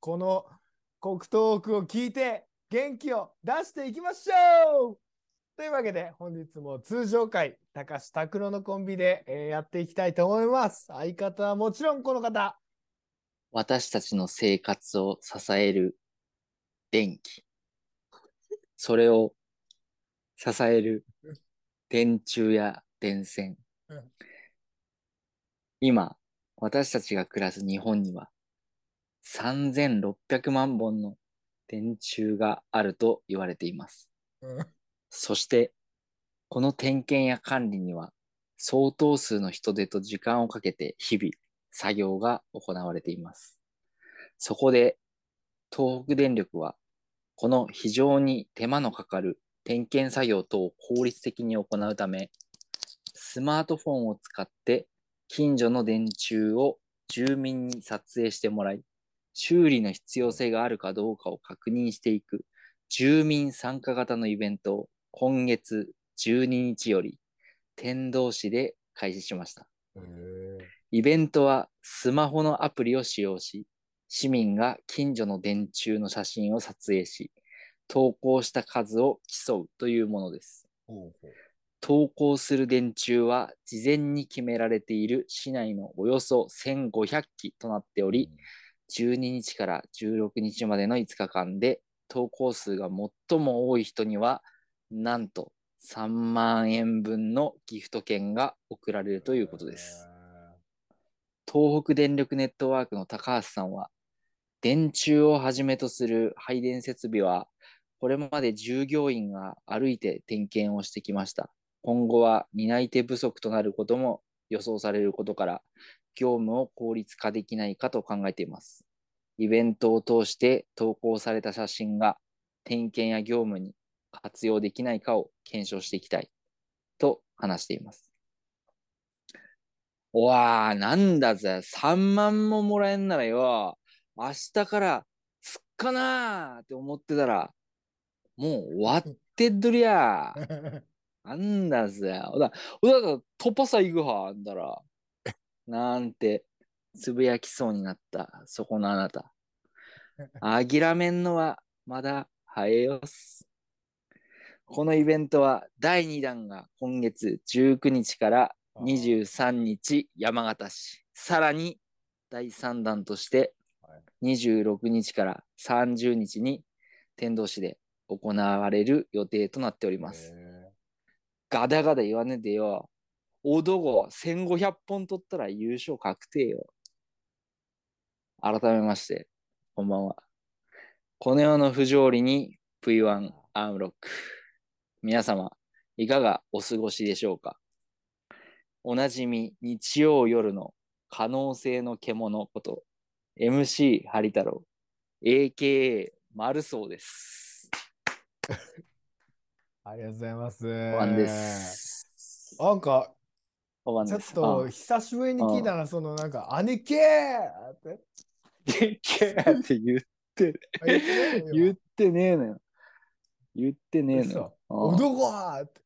この国トークを聞いて元気を出していきましょうというわけで、本日も通常回、高橋拓郎のコンビで、えーやっていきたいと思います。相方はもちろんこの方。私たちの生活を支える電気。それを支える電柱や電線うん。今、私たちが暮らす日本には3600万本の電柱があると言われています。うんそして、この点検や管理には相当数の人手と時間をかけて日々作業が行われています。そこで、東北電力は、この非常に手間のかかる点検作業等を効率的に行うため、スマートフォンを使って近所の電柱を住民に撮影してもらい、修理の必要性があるかどうかを確認していく住民参加型のイベントを今月12日より天童市で開始しました。イベントはスマホのアプリを使用し、市民が近所の電柱の写真を撮影し、投稿した数を競うというものです。投稿する電柱は事前に決められている市内のおよそ1500基となっており、12日から16日までの5日間で投稿数が最も多い人にはなんと3万円分のギフト券が贈られるということです。。東北電力ネットワークの高橋さんは電柱をはじめとする配電設備はこれまで従業員が歩いて点検をしてきました。今後は担い手不足となることも予想されることから業務を効率化できないかと考えています。イベントを通して投稿された写真が点検や業務に活用できないかを検証していきたいと話しています。おわー、なんだぜ、3万ももらえんならよ、明日からすっかなーって思ってたら、もう終わってっどりゃー。なんだぜ。おだ、おだから、突破さ行くは、あんだら。なんて、つぶやきそうになった、そこのあなた。諦めんのは、まだ早えよっす。このイベントは、第2弾が今月19日から23日、山形市。さらに、第3弾としてはい、26日から30日に、天童市で行われる予定となっております。ガダガダ言わねえでよ。男1500本取ったら優勝確定よ。改めまして、こんばんは。この世の不条理に V1 アームロック。皆様、いかがお過ごしでしょうか？おなじみ日曜夜の可能性の獣こと MC ハリ太郎 AKA マルソーです。ありがとうございます。ワンです。なんか、ちょっおばんです。と久しぶりに聞いたら、そのなんか、兄貴ーって。でけえって言って、あ言ってねえのよ。言ってねえのよ。おどこーって。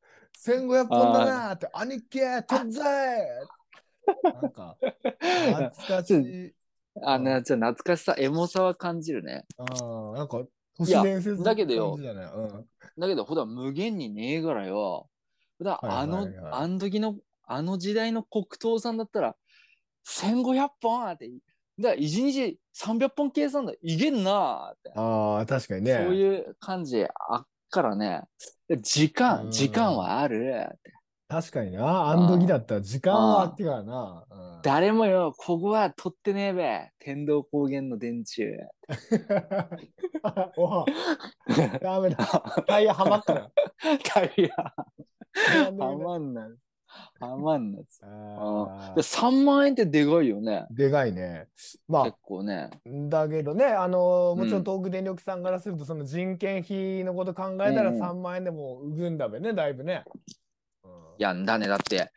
1500本だなーって、兄貴ー取っぜーなんか、懐かしい。あの、じゃあ懐かしさ、エモさは感じるね。うん、なんか、都市伝説だけどよだねうんだけど、ほら、無限にねえからよ。ほら、あの、はいはいはいあの時の、あの時代の黒糖さんだったら、1500本って、だから1日300本計算だ、いけんなって。ああ、確かにね。そういう感じあっからね、時う間、ん時間はあるって。確かにな。あん時だったら時間はあってからな。うん誰もよ、ここは取ってねえべ。天童高原の電柱。おはダメだ。タイヤはまったら。タイヤ、ははまんない。ハマんなっつあで3万円ってでかいよね。でかいね。ま結構ね。あ、だけどね、あのもちろうんん東北電力さんからすると、その人件費のこと考えたらうんうん3万円でも浮くんだべね、だいぶね。うんいやんだね。だって、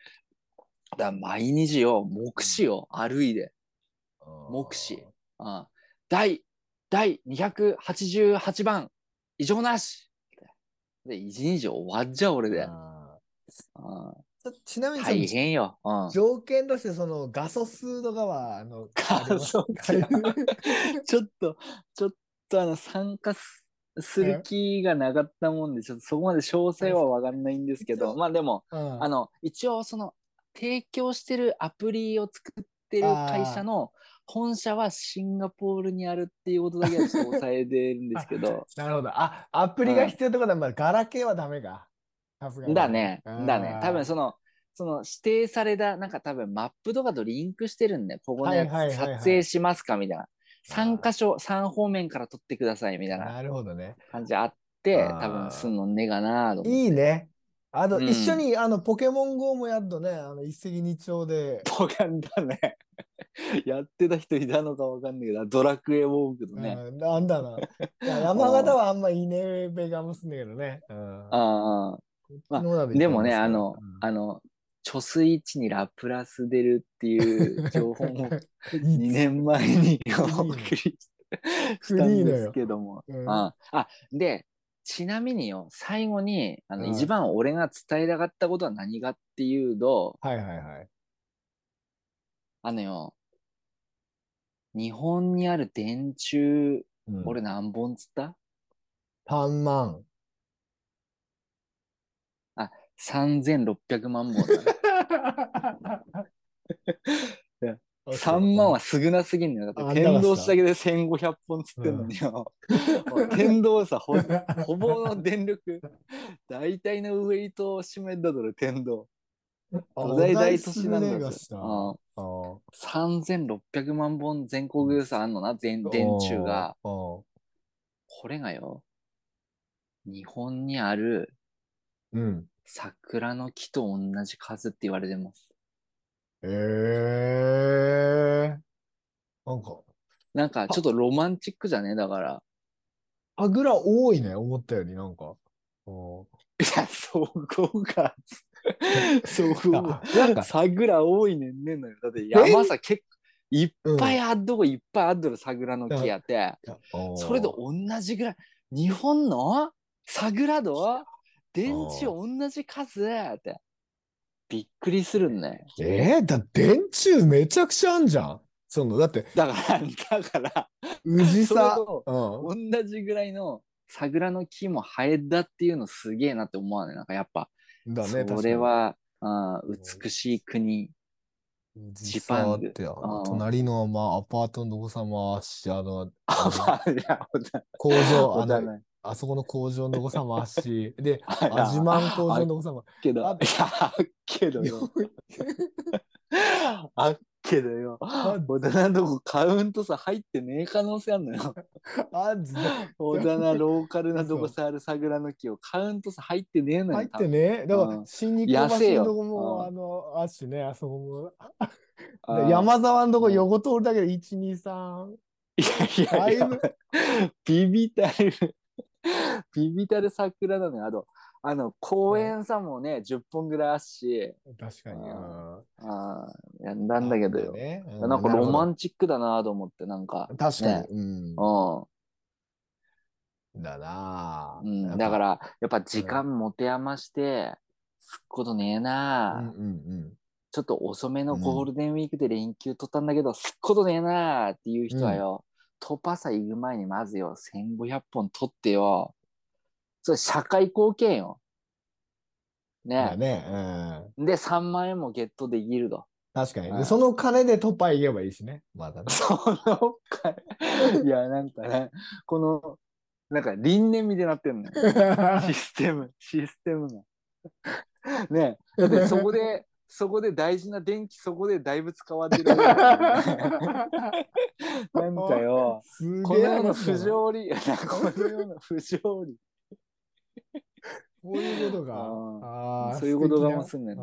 だ毎日よ、目視よ、歩いで。目視。あ第、第288番、異常なしで、一日終わっちゃう俺で。ああーちなみに大変よ。うん。条件としてその画素数とかはあの画素 ちょっと、ちょっとあの、参加すする気がなかったもんで、ちょっとそこまで詳細はわかんないんですけど、まあでも、うんあの、一応その、提供してるアプリを作ってる会社の本社はシンガポールにあるっていうことだけはちょっと抑えてるんですけど、なるほど。あ、アプリが必要ってことは、まあ、ガラケーはダメか。だね、だね。多分その、その指定された、なんか多分マップとかとリンクしてるんで、ここのやつはいはいはいはい撮影しますかみたいな。3あー箇所、3方面から撮ってくださいみたいななるほどね。感じあって、多分すんのんねえかなと思って。いいね。あと、うん一緒にあのポケモン GO もやっとね、あの一石二鳥で。ポカンだね。やってた人いたのかわかんないけど、ドラクエウォークとね。うんなんだな。山形はあんまいいねべがますんだけどね。うんああまあでもね、あの、うん。あの、貯水池にラプラス出るっていう情報も いい2年前にーお送りしたんですけども。うん。ああで、ちなみによ、最後に、あの、うん。一番俺が伝えたかったことは何かっていうと、はいはいはい。あのよ、日本にある電柱、うん。俺何本つった？3万。?3600 万本だね。3万は少なすぎんのよ。だあって天童市だけで1500本つってんのによ。もう天童さ、ほほぼの電力、大体のウェイトを占めたとる天童。巨大大都市なんだよ。した。うんあー3600万本全国でさあんのな、全電柱が。。これがよ、日本にあるうん。桜の木と同じ数って言われてます。ええなんか、なんかちょっとロマンチックじゃね？だから。あぐら多いね、思ったよりなんか。おいや、そこが、そこが、なんか、桜多いねんねんのよ。だって山さ、結構、いっぱいあっとこいっぱいあっとる桜の木やって、それと同じぐらい、日本の？桜と電池同じ数？って、びっくりするんね。えー、だ電柱めちゃくちゃあんじゃん。その、だって、だから、だから、宇治さうん。同じぐらいの桜の木も生えたっていうのすげえなって思わない？なんかやっぱ、だね、それは、あー美しい国。ジパンって、隣の、まあ、アパートのどこさまし、あの、工場、あの。あそこの工場のどこさまし、で、アジマン工場のどこさま。けど、いあっけどよ。あっけどよ。あ小田のとこカウントさ入ってねえ可能性あんのよ。あず小田のローカルなとこさある桜の木をカウントさ入ってねえのよ。入ってね。だからう、ん新日光安いよ橋のとこも、うんあの、あっしね、あそこも。山沢のとこうん横通るだけで1、2、3。いやいやいやビビたる、ビビたる桜なのよ。あと、あの、公園さもね、10本ぐらいあっし、確かに。あーやんだんだけどよ。ね。なんかロマンンチックだなと思って、なんか。確かに。ね。うん。うだな。うん、だか、ら、やっぱ時間持て余して、すっことねえな、うんうんちょっと遅めのゴールデンウィークで連休取ったんだけど、すっことねえなっていう人はよ、トパサ行く前にまずよ、1500本取ってよ、それ社会貢献よ。うん。だね。ね。うん。で、3万円もゲットできると。確かに。その金で突破行けばいいしね。まだね。そのか、いや、なんかね、この、なんか輪廻みたいになってんのよ。システム、システムが。ねえ、だってそこで、そこで大事な電気、そこでだいぶ使われてる。なんかよ、すこの世の不げえ話だな条理、この世の不条理。こういうことか。ああ、そういうことがも素すんね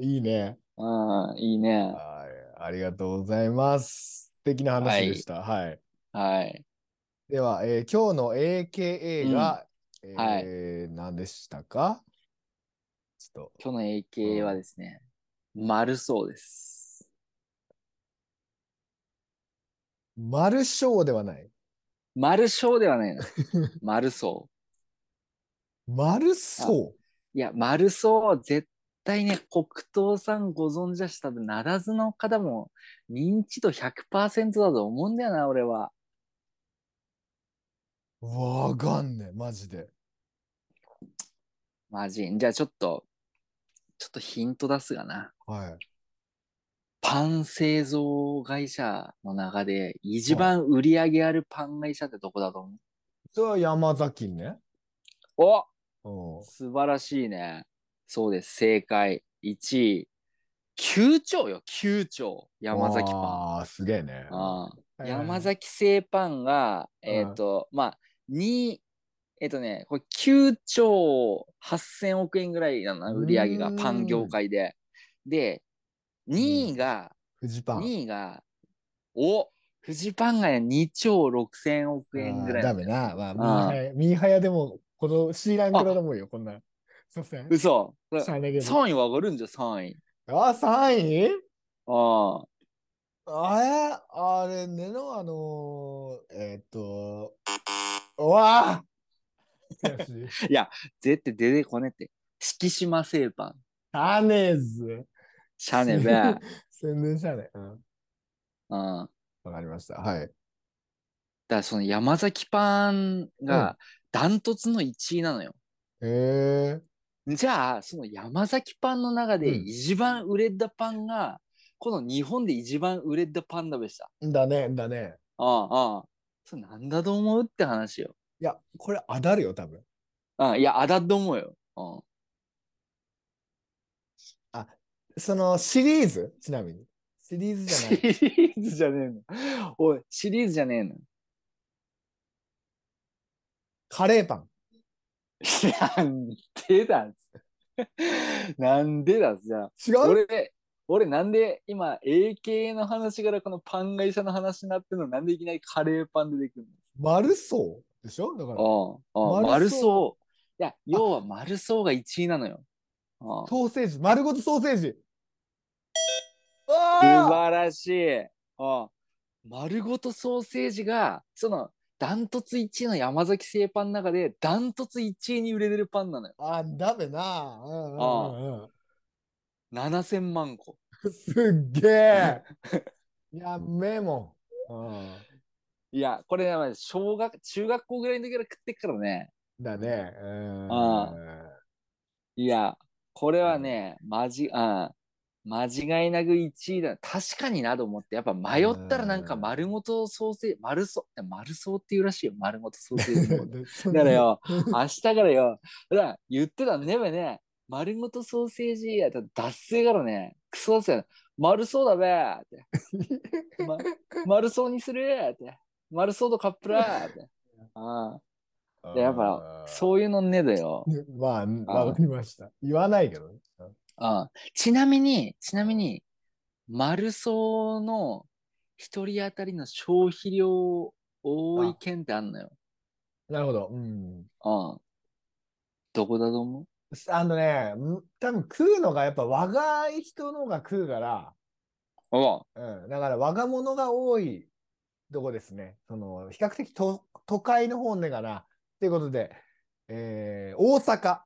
いいね。うん、うんいいね。はい。ありがとうございます。素敵な話でした。はい。はい。では、えー今日の AKA が、んはいえー何でしたか？と、今日の AK はですね、丸そうです。丸小ではない？丸小ではないの。丸そう。丸そう。いや、丸そう、絶対ね、黒糖さんご存知だし、多分、ならずの方も認知度100%だと思うんだよな、俺は。わかんねえ、マジで。マジ。じゃあちょっと、ちょっとヒント出すがな。はい。パン製造会社の中で一番売り上げあるパン会社ってどこだと思う、それは山崎ね。おうん。素晴らしいね。そうです。正解。1位。9兆よ、9兆。山崎パン。ああ、すげえね。山崎製パンが、うんえっ、と、まあ、2、えっ、とね、これ9兆8000億円ぐらいなの、売り上げが、パン業界で。で、2位が、フジパン。2位が、おフジパンが2兆6000億円ぐらいダメな。まあ、ミーハヤ、ミーハヤでも、このシーランクラでもいいよ、こんな。すいません。嘘しゃあねえけど3位わかるんじゃ、3位。あ、3位？ああ。あれ？あれねの、あのー、えーっと、うわ い。絶対出てこねって。敷島製パン。タネーズ。シャネべ。うん。宣伝したね。うん。だかわかりました。はい。らその山崎パンがダントツの1位なのよ。へえ。じゃあ、その山崎パンの中でうん一番売れたパンが、この日本で一番売れたパンだべした。だね、だね。ああ、ああ。それなんだと思うって話よ。いや、これ当たるよ、多分。ああいや、あだと思うよ。うんそのシリーズ？ちなみに。シリーズじゃシない。リーズじゃねえの。おい、シリーズじゃねえの。カレーパン。なんでだなんでだじゃあ。違う？俺、俺なんで今 AK の話からこのパン会社の話になってんの？なんでいきなりカレーパン出てくる丸そうでしょ？だから、のああ丸丸そう。いや、要は丸そうが1位なのよ。ああソーセージ、丸ごとソーセージ。素あ晴らしい。ああ丸ごとソーセージが、その、ダントツ1位の山崎製パンの中で、ダントツ1位に売れてるパンなのよ。ああ、ダメな。うんうんうん7000万個。うん、すっげえ。やっめえもん。いや、これ、ね、小学、中学校ぐらいの時から食ってっからね。うん、だね。うん、あいや、これはね、まじ、うん。間違いなく1位だ。確かになと思って、やっぱ迷ったらなんかうん丸ごとソーセージ、丸そ、丸そうっていうらしいよ。丸ごとソーセージ だからよ、明日からよ、だ言ってたねべね、丸ごとソーセージやったら脱製からね、クソだせよ。丸そうだべーって。ま、丸そうにするーって。丸そうとカップラーって。ああ。でやっぱ、そういうのねだよ。う。まあ、わかりました。言わないけどね。ああちなみに、ちなみに、丸そうの一人当たりの消費量多い県ってあんのよ。なるほど。うん。ああ。どこだと思う？あのね、ん多分食うのがやっぱ若い人のが食うから、おううん、だから若者が多いとこですね。その比較的都都会の方ねがな。ということで、えー、大阪。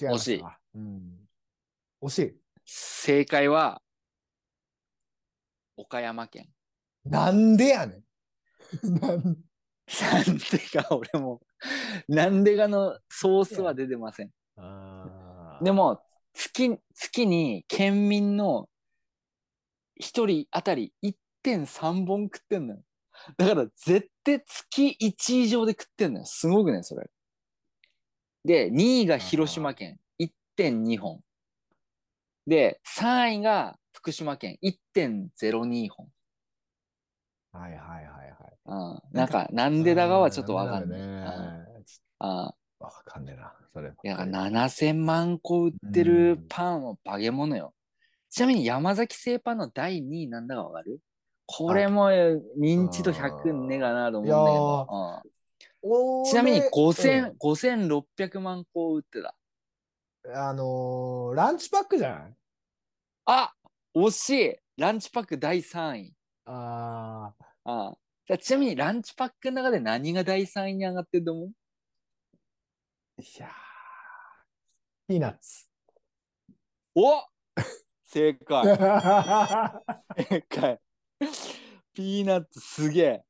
違いましたか。うん。惜しい。正解は、岡山県。なんでやねん。なんなんでか、俺も、なんでがのソースは出てません。あでも、月、月に県民の一人当たり1.3本食ってんのよ。だから絶対月1以上で食ってんのよ。すごくね、それ。で、2位が広島県1.2本。で、3位が福島県1.02本。はいはいはいはい。うん、なんか、なんでだがはちょっとわかんない。ダメうんだねちあわかんねえな、それ。いや、7000万個売ってうるんパンは化け物よ。ちなみに山崎製パンの第2位なんだかわかる？これも認知度100ねえかなと思うんだけど。うん。ちなみに5000、5600万個売ってた。あのーランチパックじゃない？あ惜しい。ランチパック第3位。あああちなみにランチパックの中で何が第3位に上がってると思う？ーいやーピーナッツ。お正解正解。ピーナッツすげえ。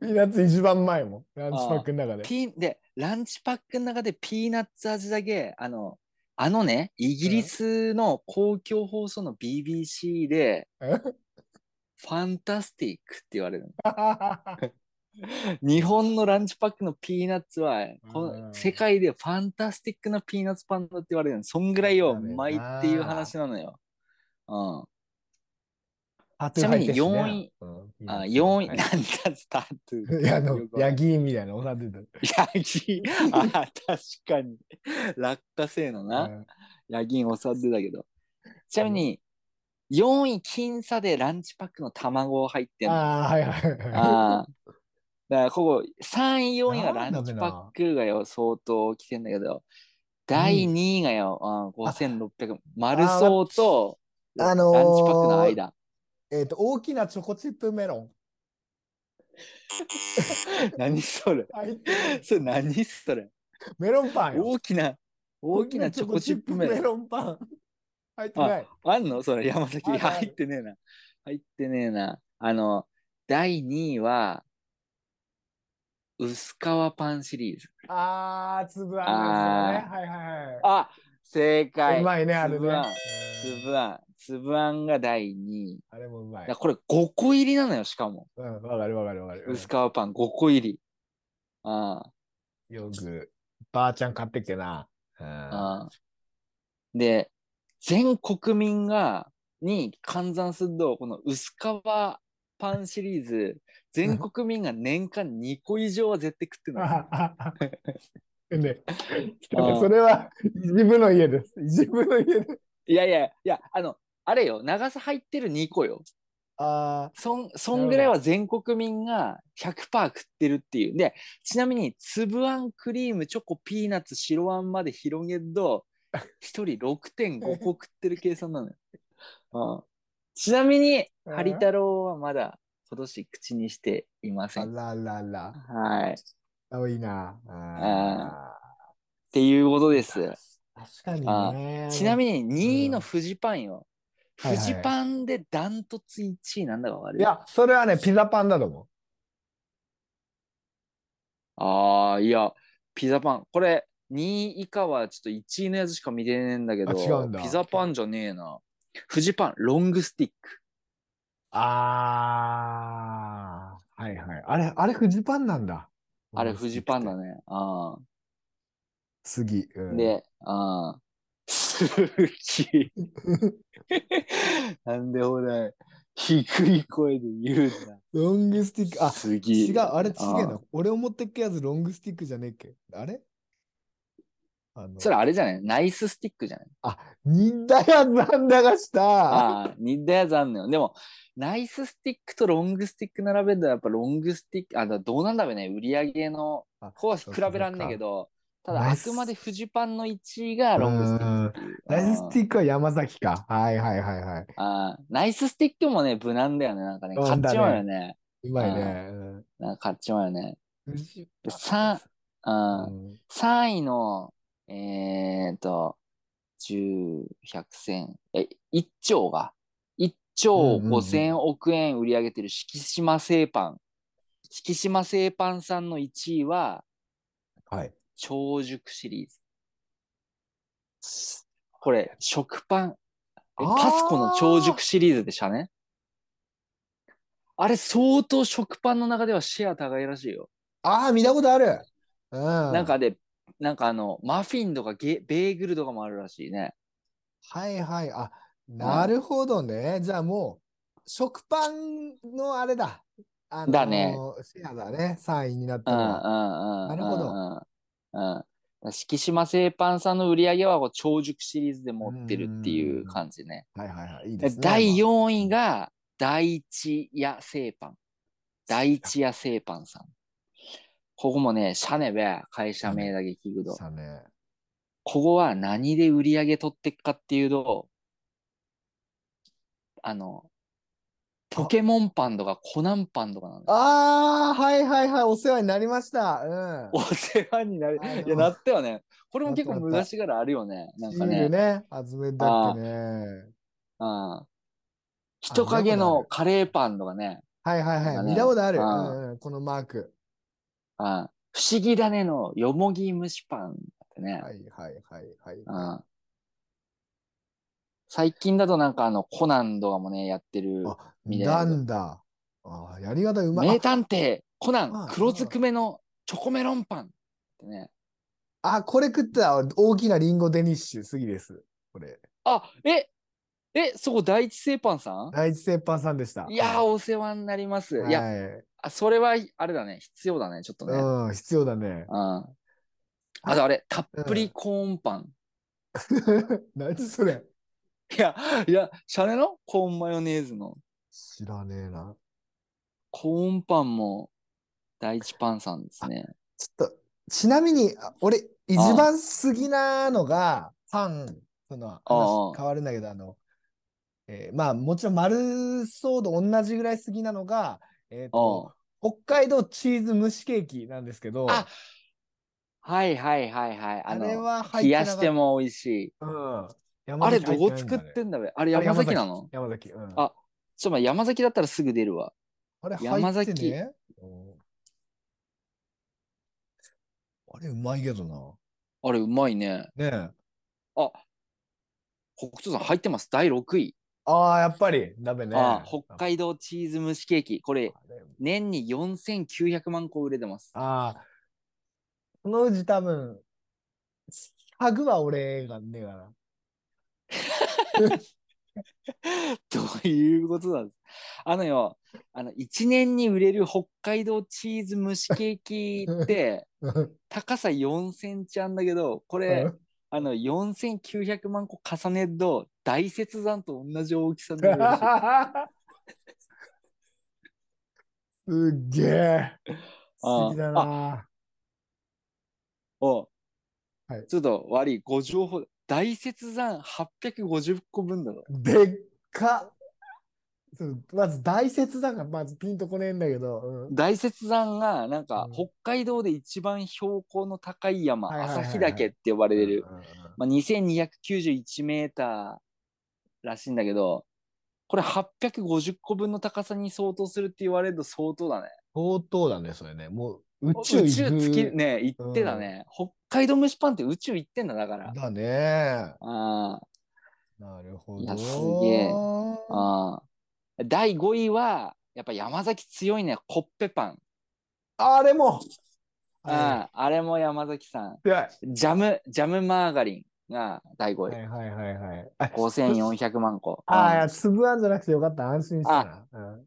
ピーナッツ一番うめえもん。ランチパックの中で。ピーで、ランチパックの中でピーナッツ味だけ、あの、あのね、イギリスの公共放送の BBC で、え？ファンタスティックって言われるの。日本のランチパックのピーナッツは、こうんの世界でファンタスティックなピーナッツパンだって言われるの。そんぐらいよ、うまいっていう話なのよ。うん。ちなみに4位、うんあ、4位、はないんだ、スタートゥいや、あのヤギみたいなおさってた。ヤギ、あ、確かに。落花生のな、うんヤギンおさってたけど。ちなみに、4位、僅差でランチパックの卵入ってんの。あああ、はいはいはい。あー。だから、ここ、3位、4位がランチパックがよ、相当来てんだけど、第2位がよ、あ5600、マルソーと、あのーランチパックの間。えっと、大きなチョコチップメロン。何それそれ何それメロンパンよ。大きな、大きなチョコチップメロン。ロンパン。入ってない。あんの？それ山崎。入ってねえな。入ってねえな。あの、第2位は、薄皮パンシリーズ。あー、粒あんですよね。はいはいはい。あ、正解。うまいね、あれね粒あん。うん粒あん。粒あんが第2位。あれもうまい。これ5個入りなのよ、しかも。うん、わかるわかるわかる。薄皮パン5個入り。あよく、ばあちゃん買ってっけな。うんあああで、全国民が、に換算すると、この薄皮パンシリーズ、全国民が年間2個以上は絶対食ってるの。ね、それは一部の家です。一部の家です。いやいやいや、あの、あれよ、長さ入ってる2個よ。あそん、そんぐらいは全国民が100%食ってるっていう。で、ちなみに、粒あん、クリーム、チョコ、ピーナッツ、白あんまで広げると、1人6.5個食ってる計算なのよ。うんちなみに、うんハリ太郎はまだ今年口にしていませあん。ららら。はい。っ多いな。あていうことでーす。確かにあね。ちなみに。に、2位のフジパンよ。はいはいフジパンでダントツ1位なんだかわかる？いや、それはね、ピザパンだと思ああ、いや、ピザパン。これ、2位以下はちょっと1位のやつしか見てねえんだけど、あ違うんだピザパンじゃねえな。フジパン、ロングスティック。う。ああ、はいはい。あれ、あれ、フジパンなんだ。あれ、フジパンだ。ね。あ次。うあ。ん、で、ああ。好き。なんでほら、低い声で言うんだ。ロングスティック。あ、次。違う、あれ違えあな。俺思ってっけやつロングスティックじゃねえっけ？あれ？あのそれあれじゃない？ナイススティックじゃない？似たやつなんだがした。ああ、似たやつあんのよ。でも、ナイススティックとロングスティック並べるとやっぱロングスティック、あ、だどうなんだろうね。売り上げの、あこうは比べらんねえけど、ただあくまでフジパンの1位がロングスティック。ナイススティックは山崎か。はいはいはいはい。ク。ああナイススティックもね、無難だよね。なんかね、うん買っちまうよね。うまいね。うんなんか買っちまうよね。フジでさあうん3位の、えーっと、10、100、1000、え、1兆が、1兆うんうんうん5000億円売り上げてる敷島製パン。敷島製パンさんの1位は、はい。長熟シリーズ。これ、食パン。パスコの長熟シリーズでしたね。あれ、相当食パンの中ではシェア高いらしいよ。ああ、見たことある。うん。なんかで、なんかあの、マフィンとかゲベーグルとかもあるらしいね。はいはい。あ、なるほどね。じゃあもう、食パンのあれだ。あだねシェアだね、3位になったの。なるほどうん。うん。敷島製パンさんの売り上げはこう長熟シリーズで持ってるっていう感じね。はいはいはい。いいですね。第まあ4位が第一屋製パン。第一屋製パンさん。ここもね、シャネべ、会社名だけ聞くと。ここは何で売り上げ取ってっかっていうと、あの、ポケモンパンとかコナンパンとかなん。ああ、はいはいはい。お世話になりました。うん。お世話になる。あのいや、なったよね。これも結構昔からあるよね。なんかね。ルね、集めたっけね。うん。人影のカレーパンとかね。はいはいはい。見たことある。ううんうん、このマーク。うん。不思議だねのよもぎ蒸しパンってね。はいはいはいはい。うん。最近だとなんかあのコナンとかもね、やってる。あ、みたいななんだ。あーやり方うまい。名探偵コナあン黒ずくめのチョコメロンパンってね。あ、あこれ食ったら大きなリンゴデニッシュ、次です。これ。あ、ええ、そこ第一製パンさん？第一製パンさんでした。いやー、お世話になります。いや、はいあそれはあれだね。必要だね。ちょっとね。うん。うん、必要だね。あとあれ、たっぷりコーンパン。何それいや、いや、シャレの？コーンマヨネーズの知らねえな。コーンパンも第一パンさんですね。ちょっと、ちなみに、あ俺、一番好きなのが、パン、その変わるんだけど、あの、えーまあ、もちろん丸そうと同じぐらい好きなのが、えっ、と、北海道チーズ蒸しケーキなんですけど、あはいはいはいはい。ああれの、は冷やしても美味しい。うん。あれどう山崎入作ってんだべあれ山崎なの？山崎。うん、あちょっと山崎だったらすぐ出るわ。あれ山入って崎ね。うんあれうまいけどな。あれうまいね。ねえ。あ、北斗さん入ってます？第6位。ああ、やっぱり、ダメね。あ北海道チーズ蒸しケーキ。これ、年に4900万個売れてます。ああ、そのうち多分、ハグは俺がねえかな。どういうことなんですあのよ、あの、1年に売れる北海道チーズ蒸しケーキって、高さ4センチあんだけど、これ、あの、4900万個重ねると、大雪山と同じ大きさになるらしい。すっげえ。ああ好きだな。おはいちょっと悪い、ご情報、大雪山850個分だろ。でっかまず大雪だからまずピンとこねえんだけど、うん大雪山が、なんか、うん北海道で一番標高の高い山、はいはいはいはい旭岳って呼ばれてる、うんうんうんまあ、2291メーターらしいんだけど、これ850個分の高さに相当するって言われると相当だね。相当だね、それね。もう宇宙宇宙月ね、行ってたね。北海道蒸しパンって宇宙行ってんだ、だから。だね。あなるほど。いやすげえあああ第5位は、やっぱ山崎強いね、コッペパン。あれも。あああれも山崎さん。ジャム、ジャムマーガリンが第5位。はいはいはいはい。あ5400万個。ああ、いうんや、粒あんじゃなくてよかった。安心したな。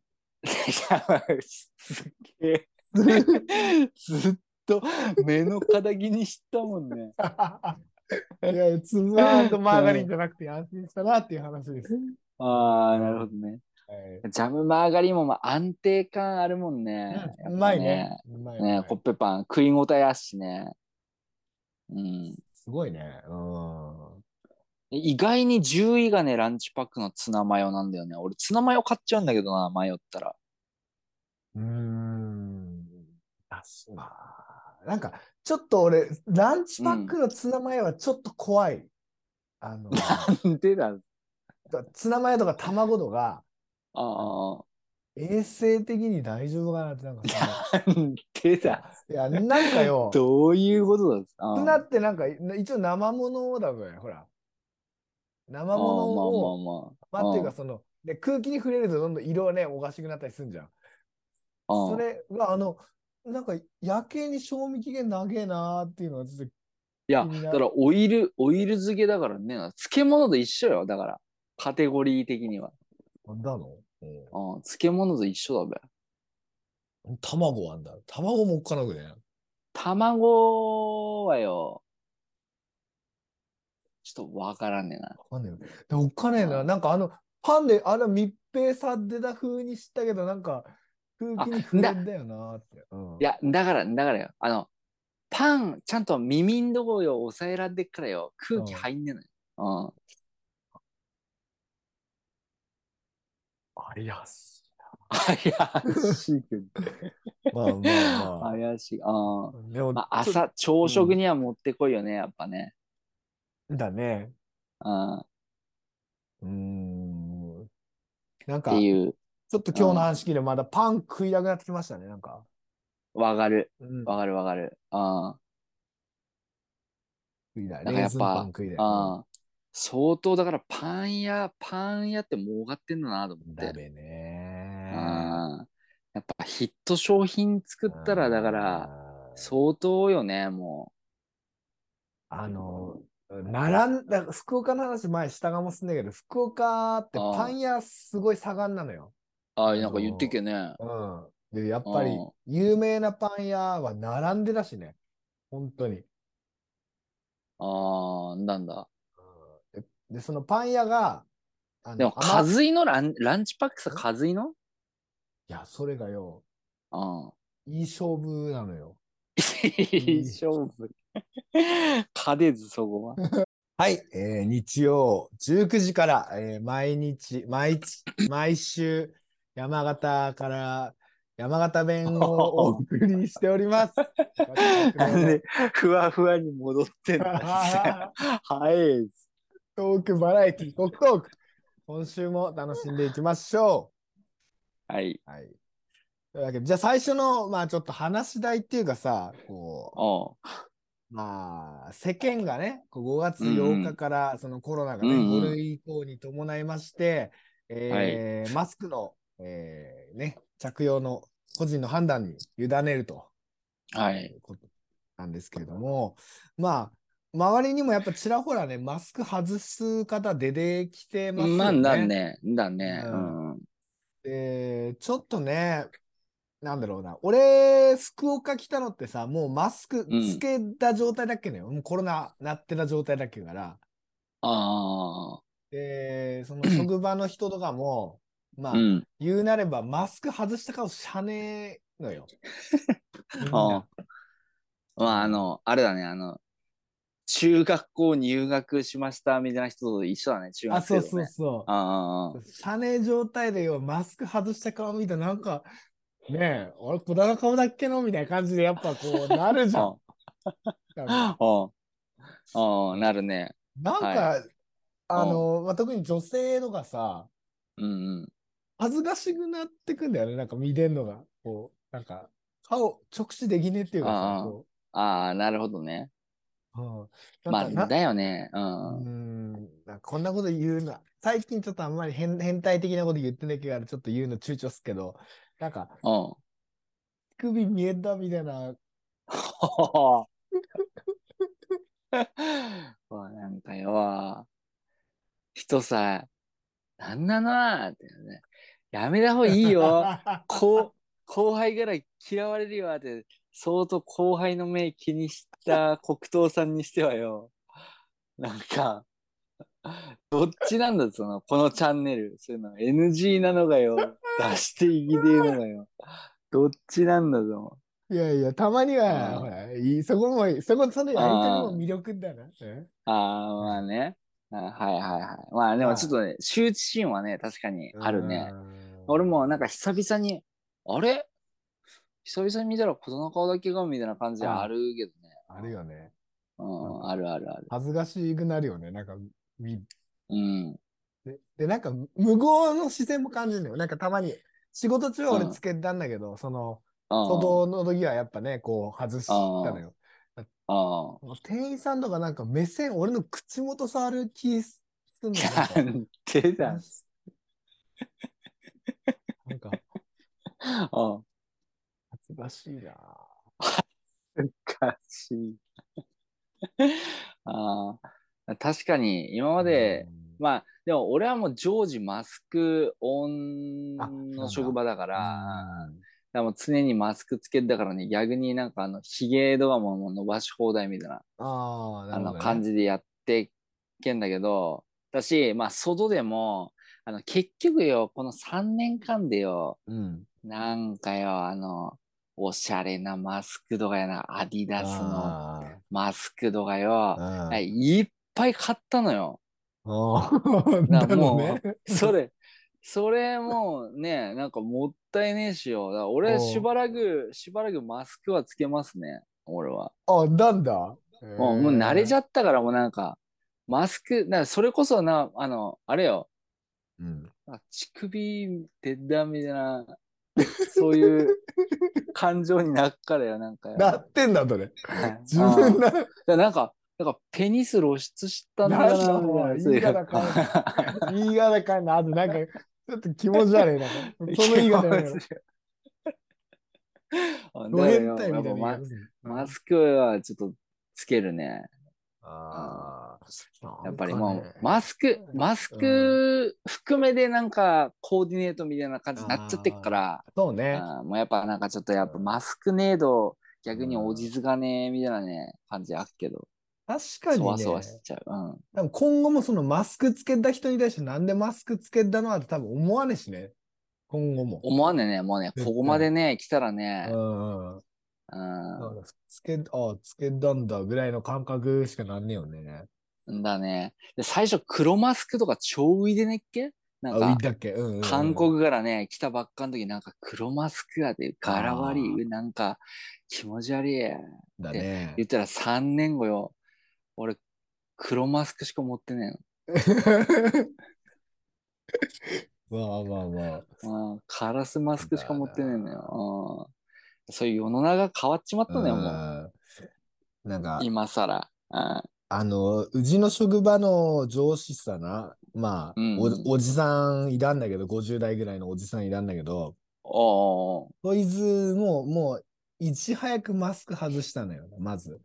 すっげえ。ずっと目の敵にしたもんね。いや、粒あんとマーガリンじゃなくて安心したなっていう話です。ああ、なるほどね。はいジャムマーガリンもまあ安定感あるもんね。うんうまいね。うまいね。コッペパン食い応えあっしね。うん。すごいね。うん。意外に10位がね、ランチパックのツナマヨなんだよね。俺、ツナマヨ買っちゃうんだけどな、迷ったら。うーん。あまあ、なんか、ちょっと俺、ランチパックのツナマヨはちょっと怖い。あの、なんでだツナマヨとか卵とか、あ衛生的に大丈夫かなって、なんかさ、あ。なんでだ。いや、なんかよ、どういうことだあツナってなんか、一応生ものだべ、ほら。生あものを、まあまあまあ。まあ、っていうか、その、で、空気に触れるとどんどん色はね、おかしくなったりするんじゃん。ああ。それが、あの、なんか、やけに賞味期限長えなーっていうのは、ちょっと、いや、だからオイル、オイル漬けだからね、漬物と一緒よ、だから。カテゴリー的には。なんだの？うんああ漬物と一緒だべ。卵あんだ。卵もおっかなくね。卵はよ、ちょっとわからんねんな。わかんねえよ。でもおっかねえな。なんかあの、パンであの密閉された風にしたけど、なんか空気に触れんだよなって。うんいや、だから、だからよ。あの、パン、ちゃんと耳んとこよ、抑えられてっからよ。空気入んねえのよ。うん。怪し怪しいけど。い。まあまあま怪しい。ああ。でも、まあ、朝、朝食には持ってこいよね、やっぱね。だね。うん。っうーん。なんか、ていう、ちょっと今日の話聞いてまだパン食いたくなってきましたね、なんか。わかる。うん。わかるわかる。うん。食いたい。なんかやっレーズンパぱ、ン食いたい。うん。相当だからパン屋、パン屋って儲かってんだなと思って。だべねうん。やっぱヒット商品作ったら、だから、相当よね、もあの、並んだ、福岡の話前したかもしんないけど、福岡ってパン屋すごい盛んなのよ。う。ああ、なんか言ってっけね。うん。で、やっぱりうん有名なパン屋は並んでだしね。本当に。ああ、なんだ。うんでで、そのパン屋が、あでも、甘和井のランランチパックさ、和井の？いや、それがよ、うん。いい勝負なのよ。いい勝負。勝てず、そこは。はい、えー日曜19時から、えー毎日、毎日、毎週、山形から山形弁を お送りしております。なんで、ふわふわに戻ってんのはい。トークバラエティー、国トーク。今週も楽しんでいきましょはい。う。はい。というわけで、じゃあ最初の、まあちょっと話し台っていうかさ、こおうう、まあ世間がね、こう5月8日からそのコロナがね、うんうん5類移行に伴いまして、えーマスクの、えーね、着用の個人の判断に委ねると。はい。なんですけれども、まあ、周りにもやっぱちらほらね、マスク外す方出てきてますよね。まあ、だね。だね。ううんん。で、ちょっとね、なんだろうな、俺、福岡来たのってさ、もうマスクつけた状態だっけね、もうコロナなってた状態だっけから、あで、その職場の人とかも、まあ。あ、うん。言うなればマスク外した顔しゃねえのよ。あなまあ、あの、あれだね。あの、中学校入学しましたみたいな人と一緒だね。中あ、そう学生とね。そうそう。ああ。シャネ状態でよ、マスク外した顔見たらなんか、ねえ、俺、こだな顔だっけのみたいな感じで、やっぱこうなるじゃん。あ あ。ああ、なるね。なんかはあの、まあ、特に女性とかさ、うんうん。恥ずかしくなってくんだよね、なんか見れんのが。こう、なんか、顔、直視できねえっていうかさああ、なるほどね。う、うん。まあ、だよね。う。うんん、なんかこんなこと言うの、最近ちょっとあんまり変変態的なこと言ってないけど、ちょっと言うの躊躇すけど、なんか、うん。首見えたみたいな、わなんかよ、人さ、なんなのーってね。やめた方がいいよ。こう後輩から嫌われるよって、相当後輩の目気にした黒糖さんにしてはよ。なんか、どっちなんだ、その、このチャンネル。そういうの NG なのがよ。出していきてえのがよ。どっちなんだぞ。いやいや、たまには、うんほら、いいそこも、そこ、そのやりとりも魅力だな。うんああ、まあね。あはいはいはい。まあでもちょっとね、羞恥心はね、確かにあるね。。俺もなんか久々に、あれ？久々に見たら小の顔だけがみたいな感じはあるけどね。あるよね。うん、あるあるある。恥ずかしくなるよね。なんか、みうん。で、でなんか、無言の視線も感じるのよ。なんかたまに、仕事中は俺つけたんだけど、その、あ外の時はやっぱね、こう、外したのよ。あ。店員さんとかなんか目線、俺の口元触る気すんのよ。なんかなんでだ。なんか、あ 恥ずかしいな。おかしい。ああ。確かに、今まで、まあ、でも俺はもう常時マスクオンの職場だかうん、ら、らもう常にマスクつけてたからね、逆になんかあの、髭とかも伸ばし放題みたいな、ああ、なあの。感じでやっていけんだけど、だし、まあ、外でも、あの、結局よ、この3年間でよ、うん。なんかよ、あの、おしゃれなマスクとかやな、アディダスのあマスクとかよ、いいっぱい買ったのよ。ああ。もね。それ、それもね、なんかもったいねえしよ。俺しばらく、しばらくマスクはつけますね。俺は。あ、なんだ？もうもう慣れちゃゃったからもうなんか、マスク、だからそれこそな、あの、あれよ、うん。あ乳首出だみたいな、そういう感情になっからよ、なんかよ。なってんだとね。はい自分うんな。だからなんか、なんかペニス露出したんだなな、お前みたいなそういう言い方変言い方かいな。あとなんか、ちょっと気持ち悪いな。その言い方やド変態みたいなマスクはちょっとつけるね。ああ。やっぱりもう、まマスク、マスク含めでなんかコーディネートみたいな感じになっちゃってっから、そうね。もうやっぱなんかちょっとやっぱマスクネード、逆におじずがねみたいなね、感じあっけど、確かにね。そわそわしちゃう。うん。多分今後もそのマスクつけた人に対してなんでマスクつけたのはって多分思わねえしね。今後も。思わねえね、もうね、ここまでね、来たらねう、んうん。うん。つけ、あつけたんだぐらいの感覚しかなんねえよね。だね。で、最初黒マスクとか超浮いでねっけ？なあ、んか浮い、たっけ？うんうんうん。韓国からね、来たばっかの時なんか黒マスクやで、柄悪あい、なんか気持ち悪い。だね言。ったら3年後よ、俺黒マスクしか持ってね まあまあまあ。えの。うん、カラスマスクしか持ってねえのよ。うん、そういう世の中変わっちまったのよ、もう。うんなんか、今更。うんあの、うちの職場の上司さな、まあ、うんお、おじさんいらんだけど、50代ぐらいのおじさんいらんだけど、おーそいつも、もう、いち早くマスク外したのよ、まず。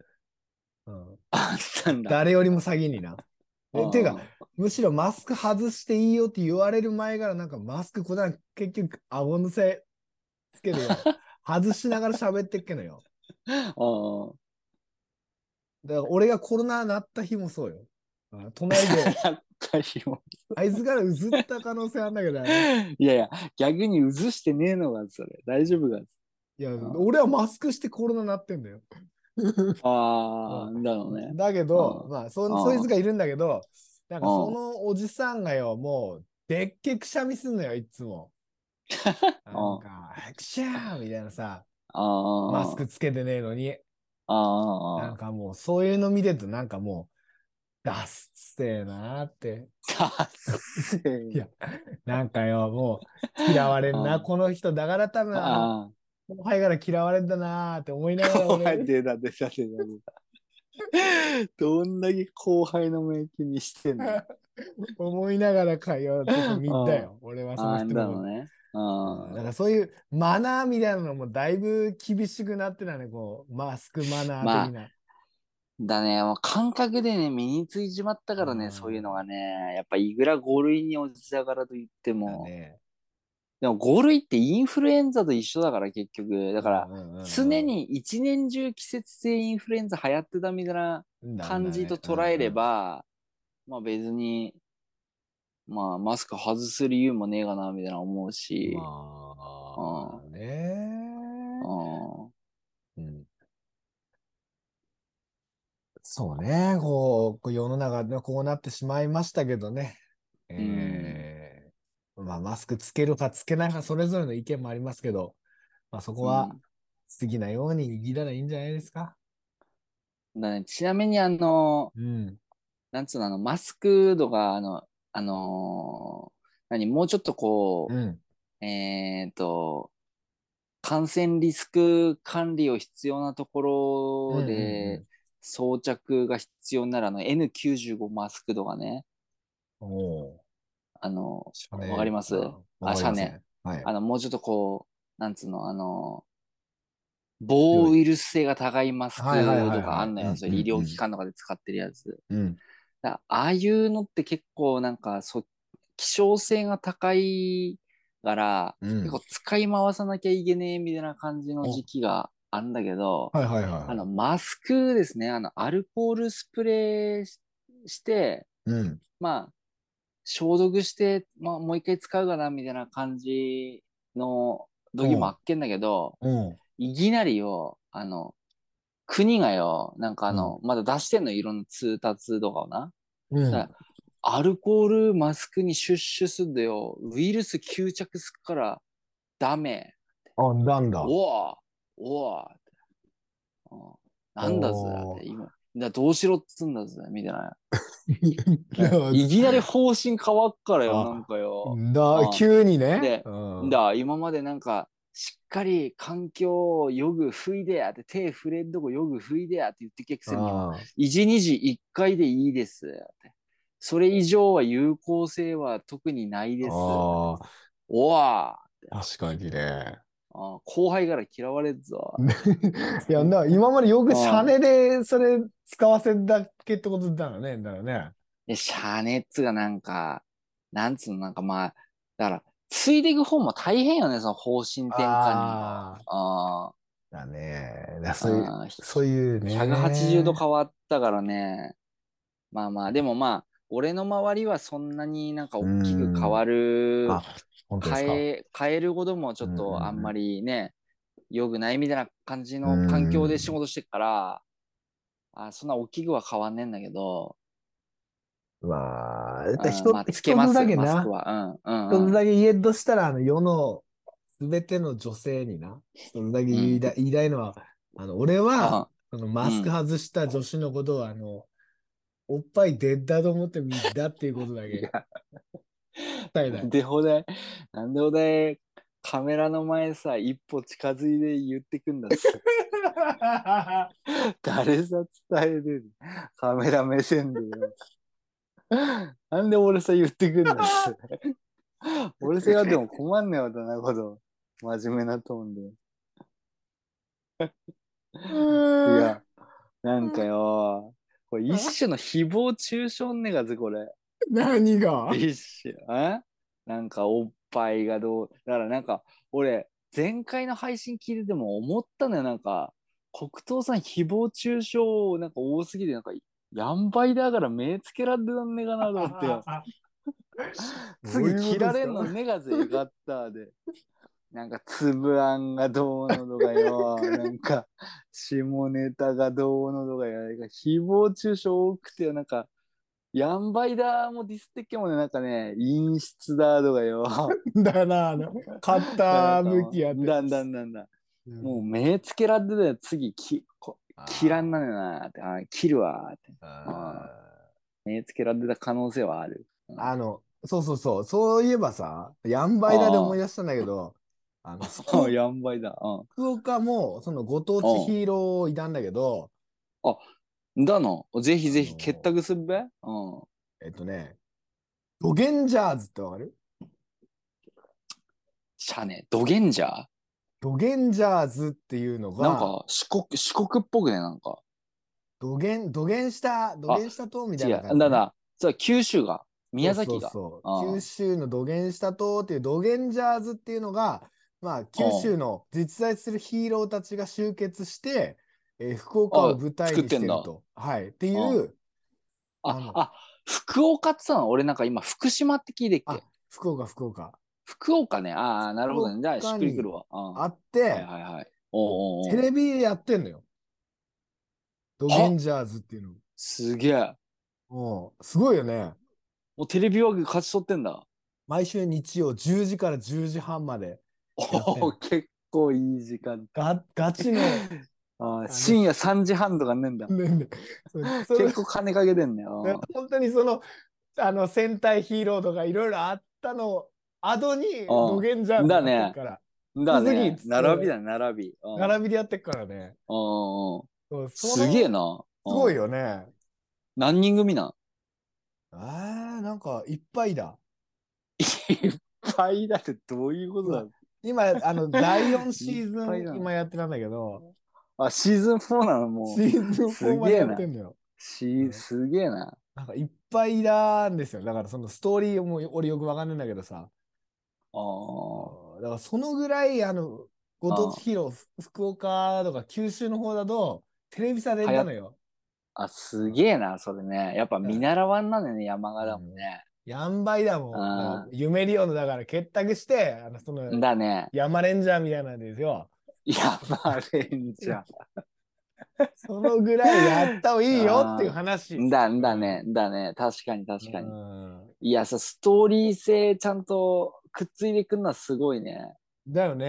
うん、あったんだ。誰よりも先にな。えうんてか、むしろマスク外していいよって言われる前から、なんかマスクこだ結局、顎のせつけるよ。外しながら喋ってっけのよ。うんだから俺がコロナなった日もそうよ。あ隣で、やった日もあいつからうずった可能性あんだけどね。いやいや、逆にうずしてねえのがそれ。大丈夫が。いや、ん俺はマスクしてコロナなってんだよ。ああ、だろうね。だけど、うんまあそ、うんそいつがいるんだけど、なんかうんそのおじさんがよ、もう、でっけくしゃみすんのよ、いつも。なんか、くしゃーみたいなさ。マスクつけてねえのに。なんかもう、そういうの見てると、なんかもう、ダッセーなーって。させいや、なんかよ、もう、嫌われんな、うんこの人。だから多分、後輩から嫌われんだなーって思いなあ。がら後輩俺、出た出た出た出た。どんだけ後輩の目気にしてんの？あ 思いながら会っと見たよ。俺はそのあ、人のね。うん。だあからそういうマナーみたいなのもだいぶ厳しくなってたね、こう、マスクマナー的な。だね、もう感覚でね、身についちまったからね、うん。そういうのがね。やっぱいくら5類に落ちたからといってだも、ね。でも5類ってインフルエンザと一緒だから結局。だから、常に一年中季節性インフルエンザ流行ってたみたいな感じと捉えれ、ば、まあ別に、まあマスク外す理由もねえかなみたいな思うし、まあ、ね。うん。うん。そうね、こう、世の中でこうなってしまいましたけどね。えー。まあ、マスクつけるかつけないか、それぞれの意見もありますけど、まあ、そこは好きなように生きたらいいんじゃないですか？だね、ちなみにあの、うん。なんつうの、あの、マスクとか、あの、あのー何、もうちょっとこうん。う、えっと、感染リスク管理を必要なところうんうんで装着が必要なら、あの N95 マスクとかね、おおあの、ー。わかります？あわかりませんはい。あの、もうちょっとこう、なんつうの、あの、防ウイルス性が高いマスクとはいはいはいはいかあんのよ。いう医療機関とかで使ってるやつ。うん。だああいうのって結構なんか、そ希少性が高いから、うん結構使い回さなきゃいけねえみたいな感じの時期があんだけど、はいはいはい。あの、マスクですね、あの、アルコールスプレーしして、うん。まあ、消毒して、まあ、もう一回使うかな、みたいな感じの時もあっけんだけど、うん。いきなりよ、あの、国がよ、なんかあの、まだ出してんの、いろんな通達とかをな。うん。だアルコールマスクにシュッシュすんだよ。ウイルス吸着すっからダメ。あ、なんだ。おわおわってうんなんだぜって今。だどうしろっつんだぜみたいな。だいきなり方針変わっからよ、あなんかよ。だうん急にね。でうんだ、今までなんか、しっかり環境をよぐ拭いでやって、手触れんとこよぐ拭いでやって言ってけくせによ、あ一日一回でいいですって。それ以上は有効性は特にないです。あおわ確かにね。あ後輩から嫌われるぞ。いや、な今までよくシャネでそれ使わせだけってことだよね。だね。で、シャーネッツがなんか、なんつうの、なんかまあ、だから、ついでいく方も大変よね、その方針転換には。ああだね。だあそういう、そういうね。180度変わったからね。まあまあ、でもまあ、俺の周りはそんなになんか大きく変わる。変え、変えることもちょっとあんまりね、良くないみたいな感じの環境で仕事してっから、あそんな大きくは変わんねえんだけど、まあ、うん一まあ、つけます、だけな。うん、うん、一うん。つだけ言えんとしたら、あの世のすべての女性にな、一つだけ言いた,、言いたいのは、あの俺は、あのマスク外した女子のことを、あの、おっぱい出だと思ってみんだっていうことだけ。でほで、なんでほで、カメラの前さ、一歩近づいて言ってくんだっす。誰さ伝えてるカメラ目線でよ。なんで俺さ言ってくんだっす。俺さやっても困んねえわ、そんなこと。真面目なトーンで。いや、なんかよ、これ一種の誹謗中傷ねがぜ、これ。何が？一種。え？なんかおっぱいがどう、だからなんか、俺、前回の配信聞いてても思ったのよ、なんか、黒糖さん誹謗中傷なんか多すぎて、なんか、やんばいだから目つけられんねえかなと思ってよ。次切られんのねがぜ、ガッターで。なんか、つぶあんがどうのとかよ、なんか、下ネタがどうのとかよ、なんか誹謗中傷多くてよ、なんか、やんばいだもディスってっけもね、なんかね、陰湿だとかよ。だな、あの、カッター向きやって。だんだんだんだんもう目つけられてたよ、次、きこ切らんなのよなって、あ切るわって。あ目つけられてた可能性はある。ーあの、そうそうそう、そういえばさ、やんばいだで思い出したんだけど、あの、やんばいだ。う福岡も、そのご当地ヒーローいたんだけど、ん。だの、ぜひぜひあのー結託するべ？うん。えっとね、ドゲンジャーズってわかる？シャネ、ドゲンジャー？ドゲンジャーズっていうのが、なんか四国、四国っぽくね、なんか。ドゲン、ドゲンした、ドゲンした島みた違。いうな感じだだ、そう九州が、宮崎が。そうそう九州のドゲンした島っていうドゲンジャーズっていうのが、まあ、九州の実在するヒーローたちが集結して、えー福岡を舞台にしてると。はい。っていう、ああ福岡ってさ、俺なんか今、福島って聞いてっあけ福岡、福岡。福岡ね。ああ、なるほどね。じゃあ、しっくりくるわ。うんあって、はいはいはい。おうおテレビでやってんのよ。ドゲンジャーズっていうの。すげえ。もうすごいよね。もうテレビ枠勝ち取ってんだ。毎週日曜10時から10時半まで。おお、結構いい時間。ガガチの、あー深夜3時半とかねんだ。ね結構金かけてんねよ。本当にその、あの、戦隊ヒーローとかいろいろあったの、アドにドゲンジャだねだね。次並びだ、並び。うん並びでやってっからね。すげえな。すごいよ。よね。何人組なん？あー、なんかいっぱいだ。いっぱいだってどういうことだ？今、あの、第4シーズン、今やってたんだけど、あ、シーズン4なのもう。シーズン4までやってんのよ。しすげえな。なんかいっぱいいらんですよ。だからそのストーリーも俺よくわかんないんだけどさ。あだからそのぐらい、あの、ご当地ヒーロー、ふ福岡とか九州の方だと、テレビ差で出たのよ。あ、すげえな、それね。やっぱ見習わんなんだよね、山形もね。やんばいだもん。夢リオのだから結託して、あのそのだね。山レンジャーみたいなんですよ。山レンジャ そのぐらいやった方がいいよっていう話。ー。だ、だね、だね。確かに確かに。うんいやさ、ストーリー性ちゃんとくっついてくるのはすごいね。だよね。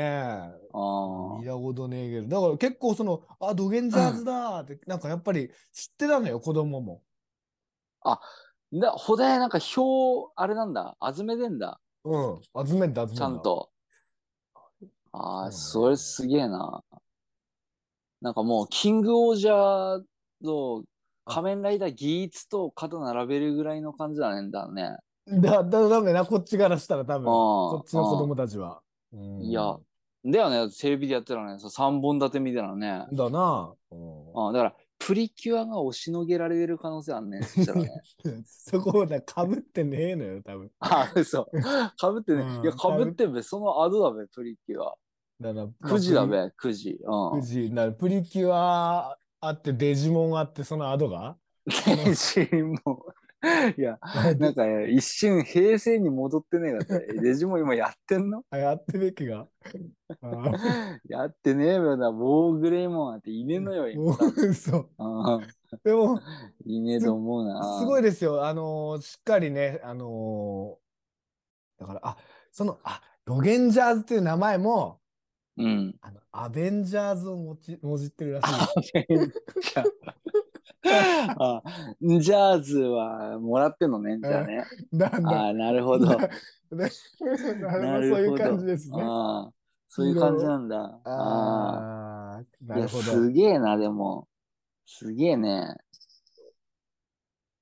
あ見たことねえけど。だから結構その、あ、ドゲンジャーズだーって、なんかやっぱり知ってたのよ、子供も。あ。だ、ほだやなんか表、あれなんだ。集めてんだ。うん。集めんだ、集めんだ。ちゃん。と。ああ、それすげえな。なんかもう、キングオージャーと仮面ライダーギーツと肩並べるぐらいの感じだねんだね。だ、だ、ダメな、こっちからしたら多分、うんこっちの子供たちは。うんいや、だよね、テレビでやってたらね、そう3本立てみたいなね。だな。うんあだから、プリキュアが押しのげられる可能性あんね。そしたらね。そこだ、かぶってねえのよ、多分。あ、嘘。かぶってね。うんいや、かぶってんべ。その後だべ、プリキュア。だから9時だ。まあべ、9時。9うん。時。だからプリキュアあって、デジモンあって、その後が天心も。いや、なんか一瞬平成に戻ってねえかった。デジモン今やってんの？あやってべきが。あやってねえべ よな。ウォーグレイモンなんていねえのよ、も今。う嘘。うんでも、いねえと思うな。すごいですよ。あのーしっかりね、あのーだから、あ、その、あ、ロゲンジャーズっていう名前も、うん。あの、アベンジャーズをもち、もじってるらしい。あジャーズはもらってんのね、じゃあね。なんだ。ああ、なるほど。なるほど。そういう感じですね。ああそういう感じなんだ。ああないるほど。すげえな、でも。すげえね。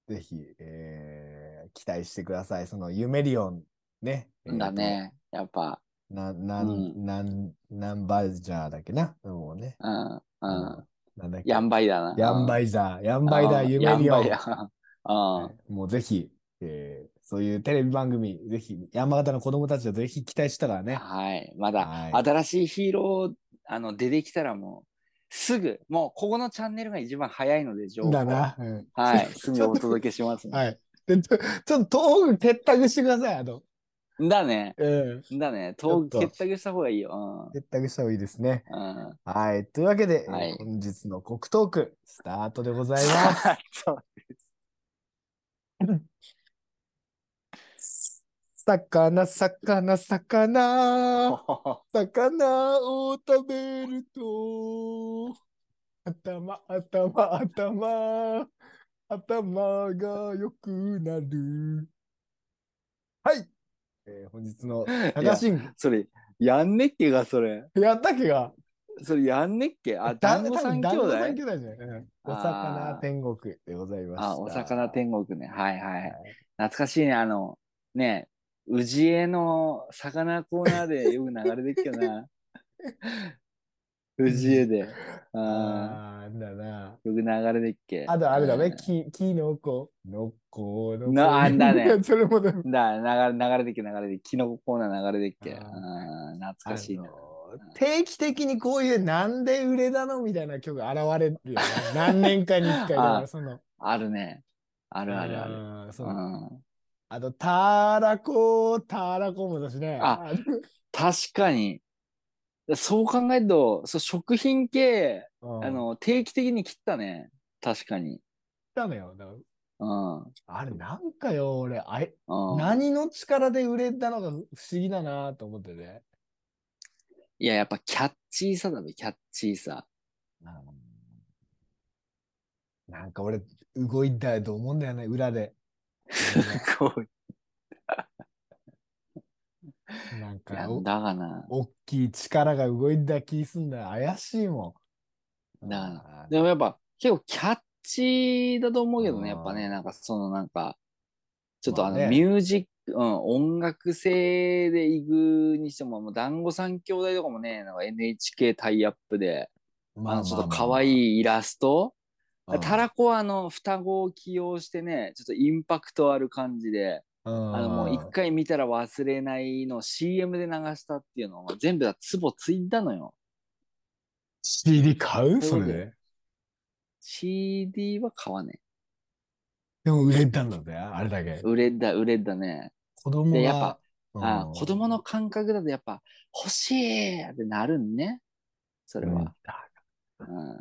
ぜひ、えー期待してください。そのユメリオンね。だ。ね。やっぱ。な、なん、うんなん、なんバイジャーだっけな。もうね。うん。うん。なんだっけ？ヤンバイだな。ヤンバイイザー。ヤンバイダー、ユメリオン。ヤンバイだ。あはいもうぜひ、えーそういうテレビ番組、ぜひ、山形の子供たちはぜひ期待したらあ。ね。はい。まだ、はい新しいヒーロー、あの、出てきたらもう、すぐ、もう、ここのチャンネルが一番早いので、情報。だな。うんはい。すぐお届けします、はい。でちょちょっと東北結託してください。あの、だね。うん。だね。ちょっ結託した方がいいよ。結託した方がいいですね。うん。うん。はい。というわけで、えーはい本日の国トーク、スタートでございます。そう 魚、魚、魚、魚を食べると、頭、頭、頭、頭が良くなる。はい。えー本日の高新それ、やんねっけが、それ。やったっけが？それ、やんねっけ？あ、団子三兄弟？団子三兄弟じゃない、うんお魚天国でございました。あ、お魚天国ね。はいはいはい。懐かしいね。あの、ね、宇治江の魚コーナーでよく流れてっけどな。宇治江で。あああ、だな。ーよく流れてっけ。あとあれだね、うんき、きのこ、のこ、のこ。なあんだね それもでもだ、流れ、流れてっけ、流れてっけ。キノココーナー流れてっけ。あーうん懐かしいな。あの定期的にこういうなんで売れたのみたいな曲現れるよね。何年かに一回その。あるね。あるあるある。る。そうのん、あと、たらこ、たらこもだしね。あの確かに。そう考えると、そう食品系、うんあの、定期的に切ったね。確かに。たのよ。だからうん。あれ、なんかよ、俺、あれ、うん、何の力で売れたのか不思議だなと思ってて。いや、やっぱキャッチーさだべ、キャッチーさ。なんか俺、動いたいと思うんだよね、裏で。こう なんか、おだがな。大きい力が動いた気すんだよ。怪しいもん。だからでもやっぱ結構キャッチーだと思うけどね、やっぱね、なんかそのなんか、ちょっとあの、まあね。ミュージック、うん、音楽性で行くにしても、もう団子三兄弟とかもね、なんか NHK タイアップで、あのちょっと可愛いイラスト、まあまあまあたらこはあの双子を起用してね、ちょっとインパクトある感じで、ああのもう一回見たら忘れないのを CM で流したっていうのを全部だツボついたのよ。CD 買う？それで？CD は買わねでも売れたんだぜ、あれだけえ。。売れだ、売れだね。子供やっぱうんあ子供の感覚だとやっぱ欲しいってなるんね。それうんは。うん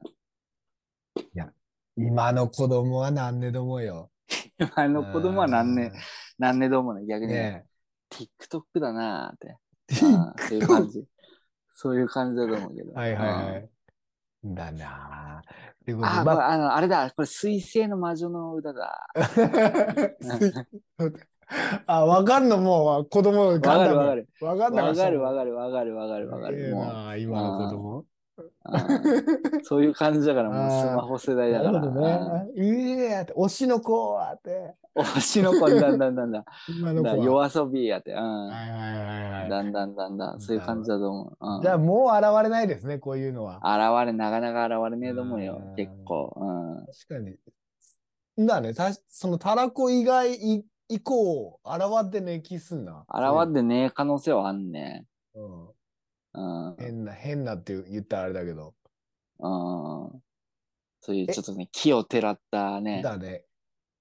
今の子供は何年でもよ。あの子供は何年、何年どもね、逆に、ね TikTok だなーって。え。あーそういう感じ。そういう感じだと思うけど。はいはいはうんい。だなぁ。あ、まこれあの、あれだ、これ、水星の魔女の歌だ。あ、わかんのもう子供わかるわかる。わかんなわかるわる。かるわかるわかるわかる。今の子供。うんそういう感じだから、もうスマホ世代だから。なるほどね。いいやって、推しの子はって。うん推しの子だんだんだんだん。今の子夜遊びやって。うん。はいはいはいはい。だんだんだんだん、そういう感じだと思う。うん、じゃあもう現れないですね、こういうのは。現れ、なかなか現れねえと思うようん、結構。うん。確かに。だね、たそのたらこ以外い以降、現ってねえ気すんな。現ってねえ可能性はあんね。うんうん。うん。変な、変なって言ったらあれだけど。そういうちょっとね、木をてらったね。だね。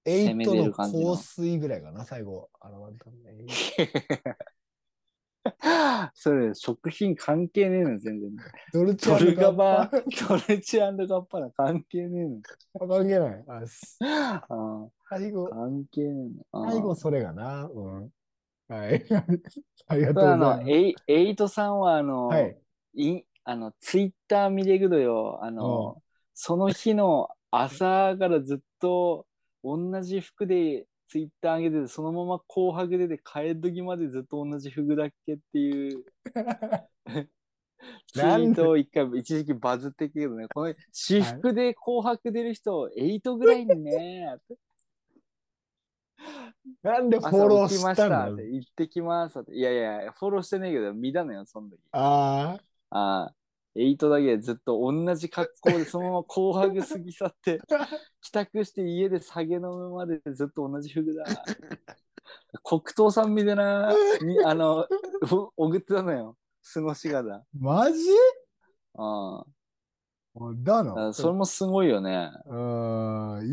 エイトの香水ぐらいかな、最後。現れたね。それ、食品関係ねえの、全然。ドルチドルガババ、ドルチガッパラ関係ねえの。関係ない。あす うん最後、関係ねえの。うん最後それがな。うん。はい。ありがとうございます。エイエイトさんは、あの、はい。いあの、ツイッター見てくどよ。あの、その日の朝からずっと同じ服でツイッター上げてて、そのまま紅白出て帰る時までずっと同じ服だっけっていう ツイートを一回一時期バズってるけどね、この私服で紅白出る人、8ぐらいにね、なんでフ朝ォローしたんだしたって行ってきますって。いやいや、フォローしてねえけど、見たのよ、その時。あああ、8だけでずっと同じ格好でそのまま紅白過ぎ去って、帰宅して家で酒飲むまでずっと同じ服だ。黒糖さんみたいな、にあの、お送ってたのよ。過ごし方。あ。マジ？あだあ、だからな。それもすごいよね。うん。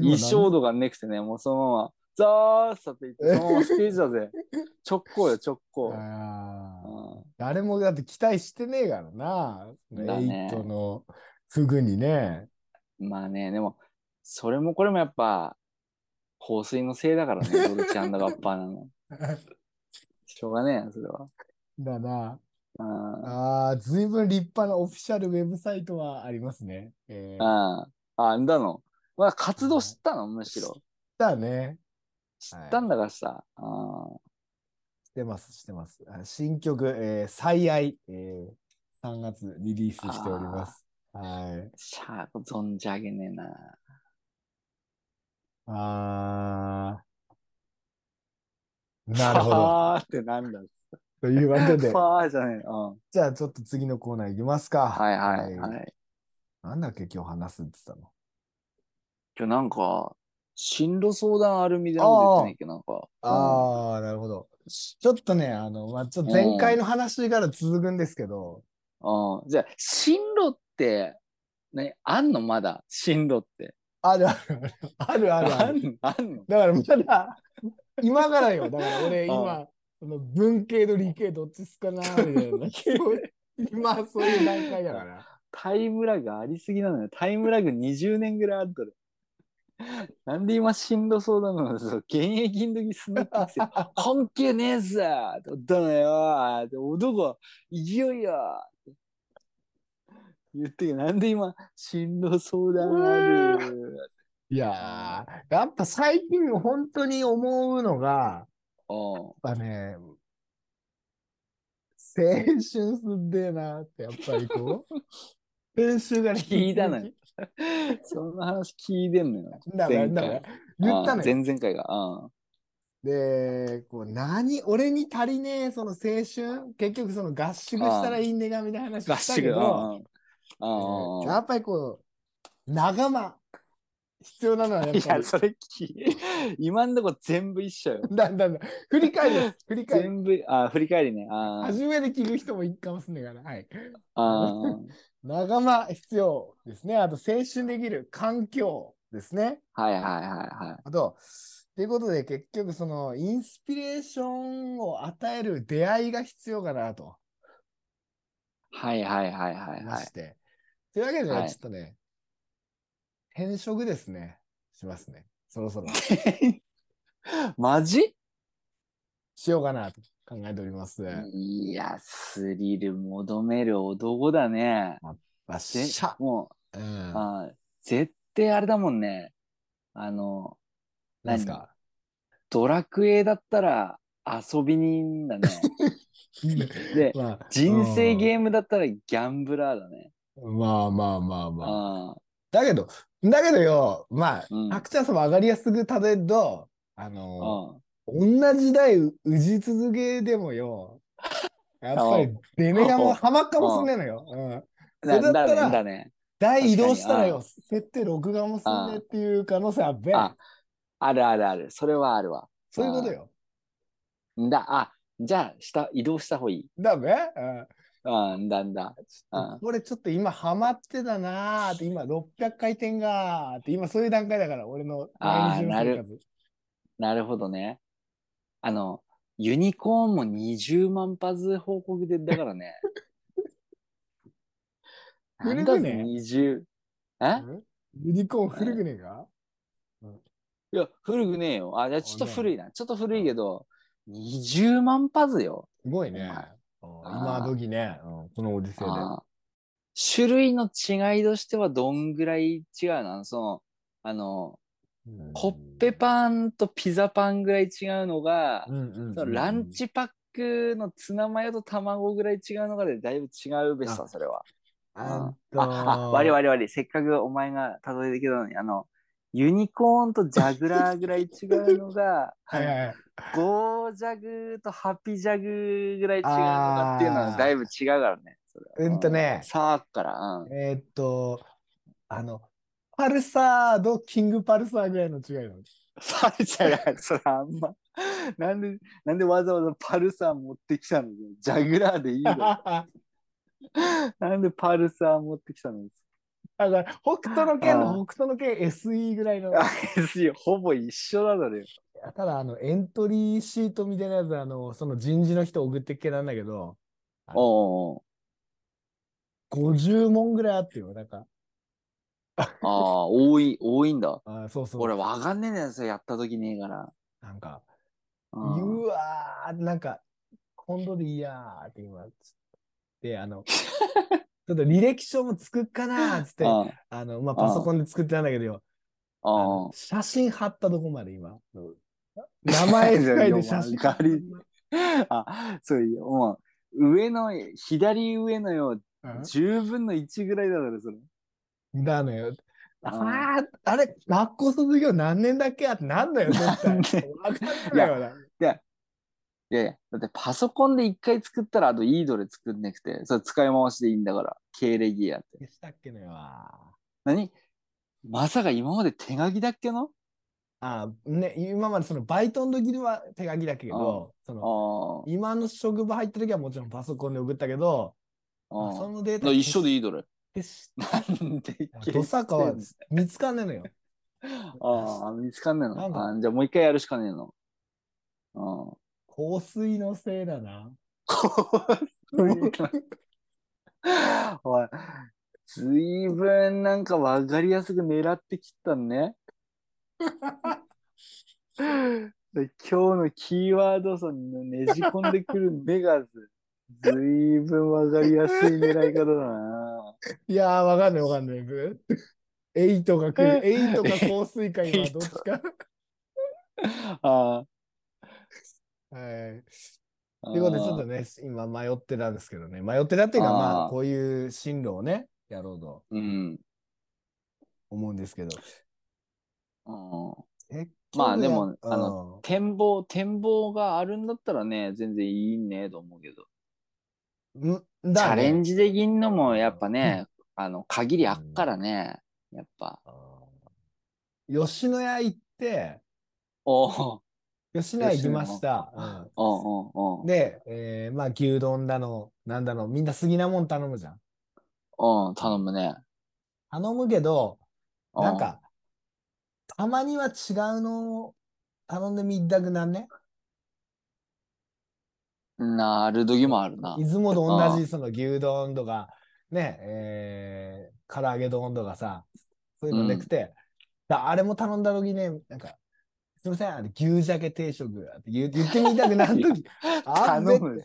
衣装度がなくてね、もうそのまま、ザーッさって言って、そのままステージだぜ。直行よ、直行。誰もだって期待してねえからな。だイトのフグにね。まあね、でも、それもこれもやっぱ、香水のせいだからね、ドルチアンドガッパーなの。しょうがねえよ、それは。だな。うんああ、ずいぶん立派なオフィシャルウェブサイトはありますね。えー、ああ、あんだの。まあ、活動知ったの、むしろ。だね。知ったんだからさ。あしてます、してます。あ新曲、えー、最愛、えー、3月リリースしております。はい。シャープ存じ上げねえな。あー。なるほど。ファーってなんだ。というわけでフ、ァーじゃねえ。うん。はじゃあちょっと次のコーナーいきますか。いはいはい。なんだっけ、今日話すって言ってたの。今日なんか、進路相談あるみたいなこと言ってないっけど、なんか。ああ、なるほど。ちょっとね、あの、まあ、ちょっと前回の話から続くんですけど、うん。うんじゃあ、進路って、ね、あんの？まだ、進路って。あるあるある、あるあるある。あんの？だからまだ、今からよ。だから俺うん今、その文系と理系どっちっすかなみたいな。今そういう段階だから。タイムラグありすぎなのよ。タイムラグ20年ぐらいあったら。なんで今進路相談なの？そう現役の時スナックして、関係ねえさどったのよ男、勢いよって言ってなんで今、進路相談あるいやー、やっぱ最近本当に思うのが、うん。やっぱね、青春すんでえなって、やっぱりこう、練習がね聞いたのよ。そんな話聞いてんのよ。だから、前だから回。言ったのよ。前々回が。うんで、こう、何、俺に足りねえ、その青春、結局その合宿したらいいんねがみたいな話。したけど、うんうんえーやっぱりこう、仲間、必要なのはやっいや、ぱり。それき、今んとこ全部一緒よ。だんだんだん振り返りです。振り返り。全部、あ、振り返りね。あー初めて聞く人もいいかもしれないから。はい。あー。仲間必要ですね。あと、青春できる環境ですね。はいはいはいはい。あと、ということで、結局、その、インスピレーションを与える出会いが必要かなとはいはいはいはいはい。して。というわけでね、はいちょっとね、転職ですね。しますね。そろそろ。マジ？しようかなと考えております。いや、スリル求める男だね。まあ、でしゃ、もうん。う、あー絶対あれだもんね。あの、なんですか？ドラクエだったら遊び人だね。で、まあ、人生ゲーームだったらギャンブラーだね。まあまあまあまあ。あだけど、だけどよ、まあ、うんたくちゃんさんも上がりやすくたどると、ああの、うん同じ代ううじ続けでもよ、やっぱりうん出目がもううんはまっかもすんねえのよ。うん。そだれだったらだねだね。代移動したら確よ、設定録画もすんねっていう可能性あっべん。あ、あるあるある。それはあるわ。そういうことよ。だ、あ、じゃあ、下、移動した方がいい。だべ？うん、だんだ。これちょっと今ハマってたなーって、今600回転がーって、今そういう段階だから、俺の毎日のあ。なるほどね。あの、ユニコーンも20万発報告でだからね。なんだ古くね20。え？うん？ユニコーン古くねえか？いや、古くねえよ。あ、じゃあちょっと古いな。ちょっと古いけど、20万発よ。すごいね。今時ね、うんこのオディセイで。種類の違いとしてはどんぐらい違うのその、あの、コッペパンとピザパンぐらい違うのが、ランチパックのツナマヨと卵ぐらい違うのがでだいぶ違うべしあさ、それは。あああ、悪い悪い悪い。せっかくお前が例えてきたのに、あの、ユニコーンとジャグラーぐらい違うのが、はい。ゴージャグとハピジャグぐらい違うのかっていうのはだいぶ違うからね。うんとねさあっから、うん。えーっと、あの、パルサーとキングパルサーぐらいの違いなの？パルサーが、それあんま、なんで、なんでわざわざパルサー持ってきたの？ジャグラーでいいの？なんでパルサー持ってきたの？だから、北斗の剣あの北斗の剣 SE ぐらいの。あ SE ほぼ一緒だだよ。ただ、あの、エントリーシートみたいなやつ、あの、その人事の人送ってっけなんだけど、おうおう50問ぐらいあってよ、なんか。ああ、多い、多いんだ。あそうそう。俺わかんねえんだよ、それやった時ねえから。なんか、うわー、なんか、今度でいいやーって今、つって、あの、ちょっと履歴書も作っかなーっ つって、ああの、まあ、パソコンで作ってたんだけどよ、あ写真貼ったとこまで今。名前書いて写真あ、そういう、もう、上の、左上のよ、うん10分の1ぐらいだから、それ。だのよ。ああれ、学校卒業何年だっけってなんだよ、絶対。わかんないよな。いやいや、だってパソコンで一回作ったら、あといいどれ作んなくて、それ使い回しでいいんだから、経歴やって。でしたっけのよ。あ何？まさか今まで手書きだっけの？あ、ね、今までそのバイトの時には手書きだけど、そのあ今の職場入った時はもちろんパソコンで送ったけど、そのデータあ。一緒でいいどれ？消しなんでて、土佐川見つかんねえのよ。ああ、見つかんねえのあじゃあもう一回やるしかねえの。うん。香水のせいだな。おい、ずいぶんなんかわかりやすく狙ってきたね。で今日のキーワードそのねじ込んでくるメガズ。ずいぶんわかりやすい狙い方だな。いやー、わかんないわかんない。エイトが来る。エイトか香水か今どっちか。あはい。あ。ということで、ちょっとね、今迷ってたんですけどね。迷ってたっていうか、まあ、こういう進路をね、やろうとうん。思うんですけど。うんまあでもやあの、展望、展望があるんだったらね、全然いいねと思うけど。うんチャレンジできんのもやっぱね、あの、限りあっからね、やっぱ。あ吉野家行って、おお。吉野家行きました。で、えーまあ牛丼だの、なんだの、みんな好きなもん頼むじゃん。う。うん、頼むね。頼むけど、うなん、か、たまには違うのを頼んでみたくなんね？なる時もあるな。いつもと同あじその牛丼とか、ね、えー、唐揚げ丼とかさ、そういうのなくて、だあれも頼んだ時ね、なんか、すみません、あの牛鮭定食って言う言ってみたくなる時、あ頼む。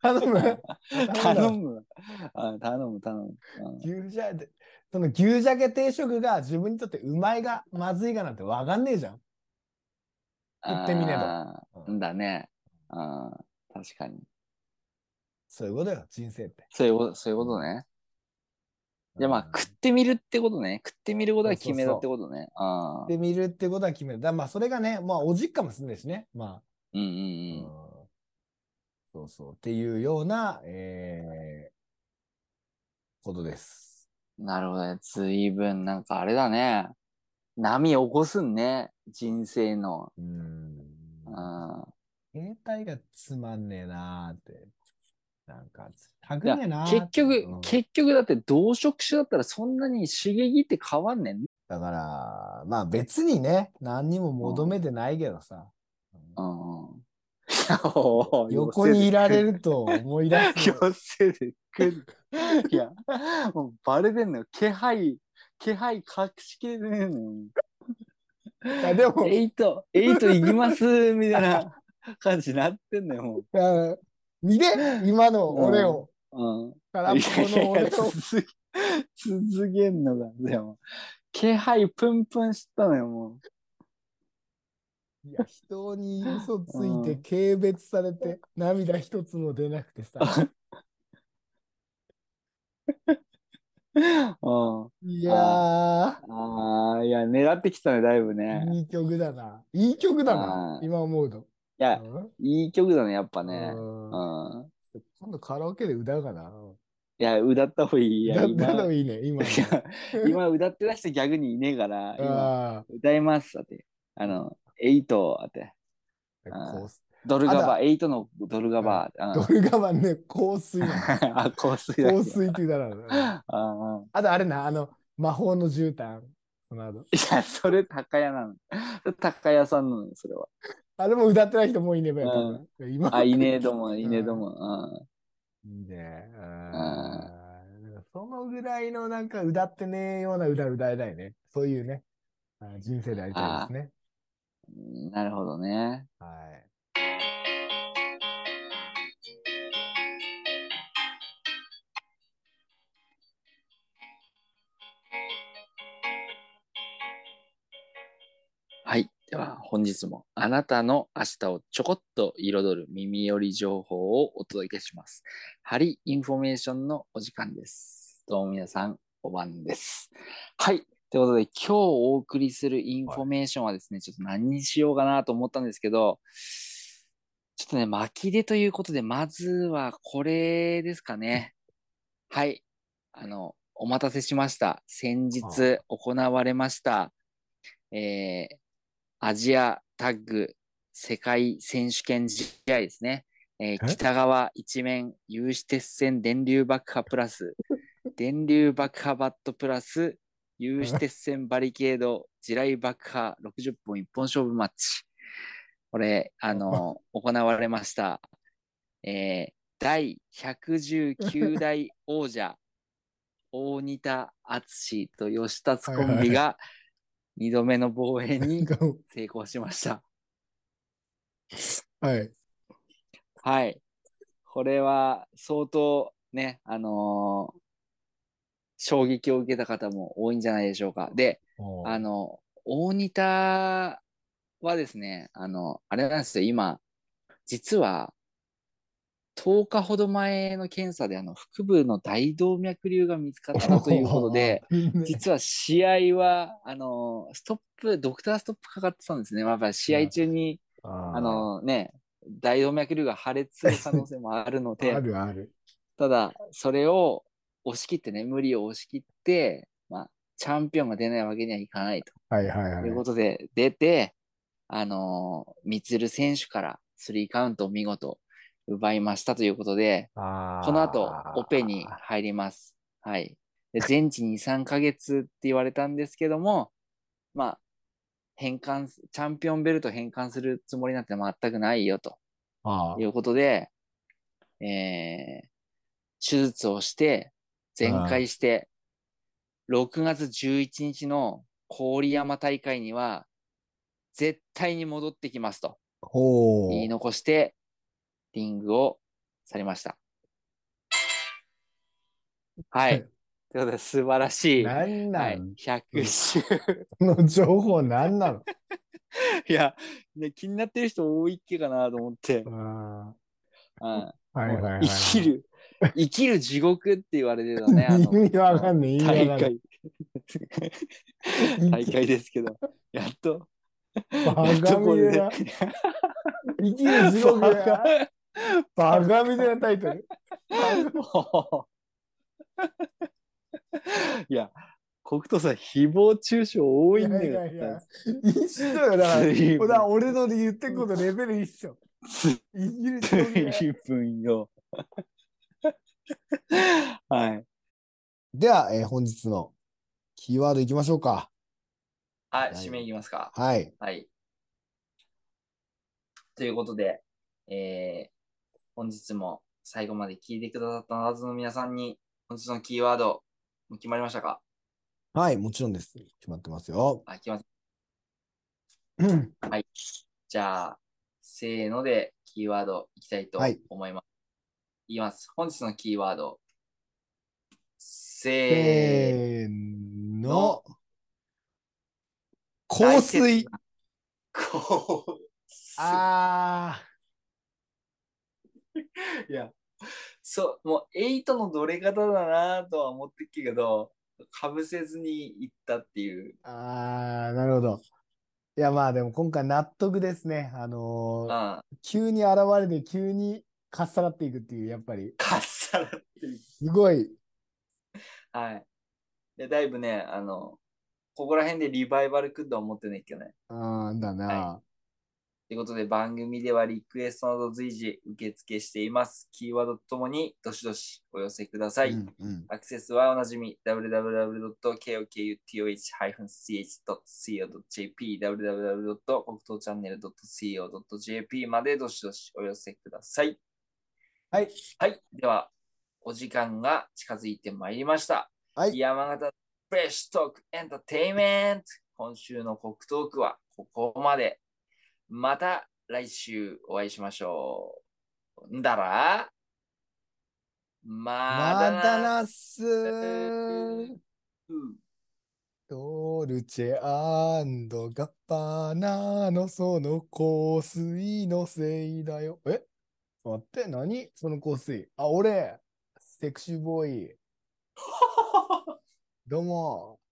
頼む 頼む。あ頼む、頼む。うん牛鮭、その牛鮭定食が自分にとってうまいがまずいがなんてわかんねえじゃん。言ってみねえとあーだね。あー確かに。そういうことよ、人生って。そういうこと、そういうことね。じゃあまあ、うん食ってみるってことね。食ってみることがそうそうそう決めだってことね。ああ。で見るってことは決める。だまあ、それがね、まあ、お実家もすんですしね。まうんうんあ、うんそうそう。っていうような、えー、ことです。うん。なるほどね。ずいぶん、なんかあれだね。波起こすんね。人生の。うん。うん。携帯がつまんねえなーって。なんか、たくねえな結局、うん結局だって同職種だったらそんなに刺激って変わんねんね。だから、まあ別にね、何にも求めてないけどさ。うんうん。横にいられると思い出す。寄せてくる。いや、もうバレてんのよ。気配、気配隠しきれてねえのよ。いやでも、エイト、エイト行きますみたいな感じになってんのよ、もいや見て、今の俺を。う。うん。空っぽいやいやいやの俺を。続け、続けんのが、でも、気配プンプンしたのよ、もいや、人に嘘ついてうん軽蔑されて涙一つも出なくてさ。う。うん。いやああ、いや、狙ってきたね、だいぶー、ね。いい曲だな。いい曲だなあ。ー今思うと。いや、うん？いい曲だね、やっぱね。うんうん。今度カラオケで歌うかな？いや、歌った方がいい。いや、歌ったの今、いいね、今今歌って出して逆にいねえから、今、あ歌いますって。あの、エイトって。ドルガバ、エイトのドルガバ。ドルガバンね、香水。あ、香水香水って言うだろうな。あとあれな、あの、魔法の絨毯。いや、それ高屋なの。高屋さんなのよ、それは。あれも歌ってない人もういねばよ、多分。今あ、いねえども、いねえども。いいね。そのぐらいのなんか歌ってねえような歌歌いたいね。そういうね。人生でありたいですね。うんなるほどね。はい。では、本日もあなたの明日をちょこっと彩る耳寄り情報をお届けします。ハリインフォメーションのお時間です。どうも皆さん、お晩です。はい。ということで、今日お送りするインフォメーションはですね、ちょっと何にしようかなと思ったんですけど、ちょっとね、巻きでということで、まずはこれですかね。はい。あの、お待たせしました。先日行われました、えーアジアタッグ世界選手権試合ですね。えーえ？北側一面有刺鉄線電流爆破プラス 電流爆破バットプラス有刺鉄線バリケード地雷爆破60本一本勝負マッチ。これ、あの、行われました。えー第119代王者、大仁田敦と吉達コンビが2度目の防衛に成功しました。はい。はい。これは相当ね、あのー衝撃を受けた方も多いんじゃないでしょうか。で、あの、大仁田はですね、あの、あれなんですよ、今、実は、10日ほど前の検査で、あの、腹部の大動脈瘤が見つかったということで、実は試合は、あの、ストップ、ドクターストップかかってたんですね。やっぱり試合中に、ああのね、大動脈瘤が破裂する可能性もあるのあで、るある。ただ、それを押し切ってね、無理を押し切って、まあ、チャンピオンが出ないわけにはいかないと。はいはいはい。ということで、出て、あのー、ミツル選手からスリーカウントを見事奪いましたということで、この後、オペに入ります。はい。で全治2、3ヶ月って言われたんですけども、まあ、返還す、チャンピオンベルト返還するつもりなんて全くないよとあいうことで、えー、手術をして、全開して、6月11日の郡山大会には、絶対に戻ってきますと。言い残して、リングを去りました。はい。ということで、素晴らしい。なん？なはいん、100週。この情報なんなの？いや、ね気になってる人多いっけかなと思って。はいはいはいはい。生きる、生きる地獄って言われてたね。意味わかんない、意味わ大かんない。会。大会ですけど、やっと。バカみたいな。生きる地獄や。バカみたいなタイトル。いや、黒糖さん、誹謗中傷多いんだよ。いやいやいや一緒よ。だから、随分だから俺ので言ってることレベル一緒。生きる地獄や。随分よ。はい。では、えー本日のキーワードいきましょうか。はい、はい締めいきますか。はい。はい。ということで、えー本日も最後まで聞いてくださったはずの皆さんに、本日のキーワード、もう決まりましたか？はい、もちろんです。決まってますよ。あ、決まっうんじゃあ、せーのでキーワードいきたいとはい思います。いきます。本日のキーワード。せせーーの。香水。。香水。あいや、そう、もう8のどれ方だなとは思ってっけど、かぶせずに行ったっていう。ー、あー、なるほど。いや、まあでも今回納得ですね。あのうん。ーか急に現れて急にかっさらっていくっていう、やっぱり、っさらっていう。すごい。はい。で、だいぶね、あの、ここら辺でリバイバルくんとは思ってないけどね。あーだな。ということで、番組ではリクエストなど随時受付しています。キーワードとともにどしどしお寄せください。うんうんアクセスはおなじみ www.kokutoh-ch.co.jp www. 国東チャンネル .co.jp までどしどしお寄せください。はい。はい。では、お時間が近づいてまいりました。はい。山形フレッシュトークエンターテイメント今週の国トークはここまで。また来週お会いしましょう。んだら？ままだだなすドルチェガッパナのその香水のせいだよ。え？待って、何？その香水。あ、俺、セクシーボーイ。どうも。